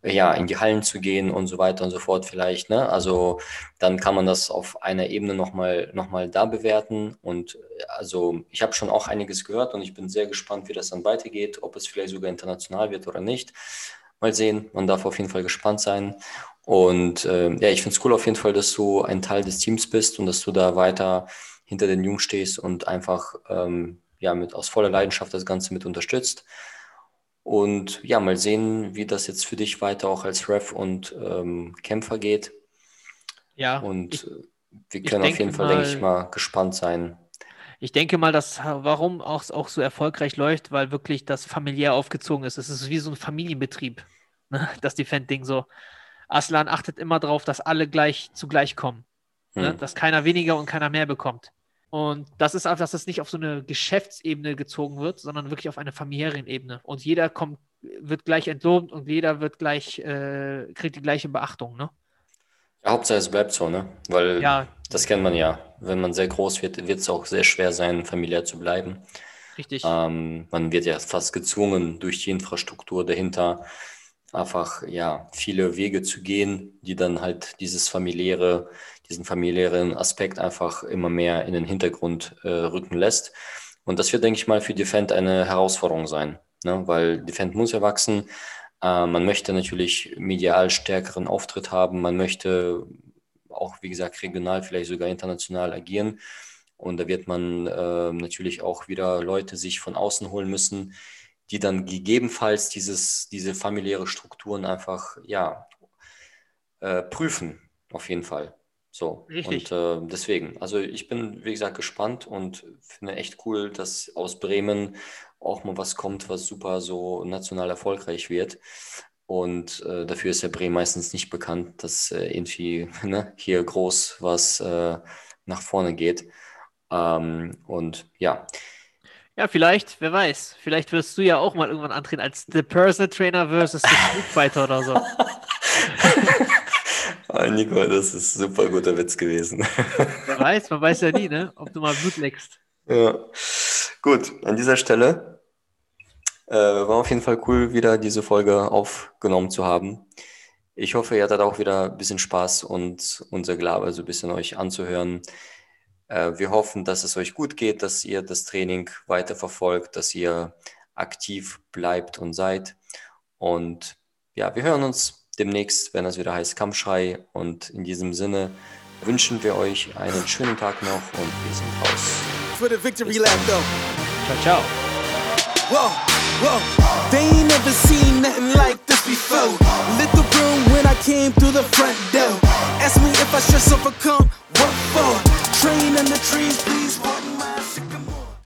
ja, in die Hallen zu gehen und so weiter und so fort vielleicht. Ne? Also dann kann man das auf einer Ebene nochmal noch da bewerten. Und also ich habe schon auch einiges gehört und ich bin sehr gespannt, wie das dann weitergeht, ob es vielleicht sogar international wird oder nicht. Mal sehen, man darf auf jeden Fall gespannt sein. Und äh, ja, ich finde es cool auf jeden Fall, dass du ein Teil des Teams bist und dass du da weiter hinter den Jungs stehst und einfach ähm, ja, mit aus voller Leidenschaft das Ganze mit unterstützt. Und ja, mal sehen, wie das jetzt für dich weiter auch als Ref und ähm, Kämpfer geht. Ja. Und ich, wir können auf jeden Fall, mal, denke ich mal, gespannt sein. Ich denke mal, dass warum auch, auch so erfolgreich läuft, weil wirklich das familiär aufgezogen ist. Es ist wie so ein Familienbetrieb, ne? [LAUGHS] das Defend-Ding so. Aslan achtet immer darauf, dass alle gleich zugleich kommen. Ne? Hm. Dass keiner weniger und keiner mehr bekommt. Und das ist auch, dass das nicht auf so eine Geschäftsebene gezogen wird, sondern wirklich auf eine familiären Ebene. Und jeder kommt, wird gleich entlohnt und jeder wird gleich, äh, kriegt die gleiche Beachtung, ne? Ja, Hauptsache es bleibt so, ne? Weil ja. das kennt man ja. Wenn man sehr groß wird, wird es auch sehr schwer sein, familiär zu bleiben. Richtig. Ähm, man wird ja fast gezwungen, durch die Infrastruktur dahinter einfach ja viele Wege zu gehen, die dann halt dieses familiäre diesen familiären Aspekt einfach immer mehr in den Hintergrund äh, rücken lässt. Und das wird, denke ich mal, für Defend eine Herausforderung sein, ne? weil Defend muss ja wachsen. Äh, man möchte natürlich medial stärkeren Auftritt haben. Man möchte auch, wie gesagt, regional, vielleicht sogar international agieren. Und da wird man äh, natürlich auch wieder Leute sich von außen holen müssen, die dann gegebenenfalls dieses, diese familiäre Strukturen einfach ja, äh, prüfen, auf jeden Fall. So, Richtig. und äh, deswegen, also ich bin, wie gesagt, gespannt und finde echt cool, dass aus Bremen auch mal was kommt, was super so national erfolgreich wird. Und äh, dafür ist ja Bremen meistens nicht bekannt, dass äh, irgendwie [LAUGHS] ne, hier groß was äh, nach vorne geht. Ähm, und ja. Ja, vielleicht, wer weiß. Vielleicht wirst du ja auch mal irgendwann antreten als The Personal Trainer versus The Street Fighter oder so. Ah, [LAUGHS] Nico, das ist ein super guter Witz gewesen. Wer weiß, man weiß ja nie, ne? ob du mal Blut leckst. Ja. Gut, an dieser Stelle äh, war auf jeden Fall cool, wieder diese Folge aufgenommen zu haben. Ich hoffe, ihr hattet auch wieder ein bisschen Spaß und unser Glaube so ein bisschen euch anzuhören. Äh, wir hoffen, dass es euch gut geht, dass ihr das Training weiter verfolgt, dass ihr aktiv bleibt und seid. Und ja, wir hören uns demnächst, wenn es wieder heißt Kampfschrei. Und in diesem Sinne wünschen wir euch einen schönen Tag noch und wir sind raus. For the victory lap though. Ciao, ciao. Whoa, whoa. They ain't never seen nothing like this before. Lit the room when I came through the front door. Ask me if I should overcome. What for? Train in the trees,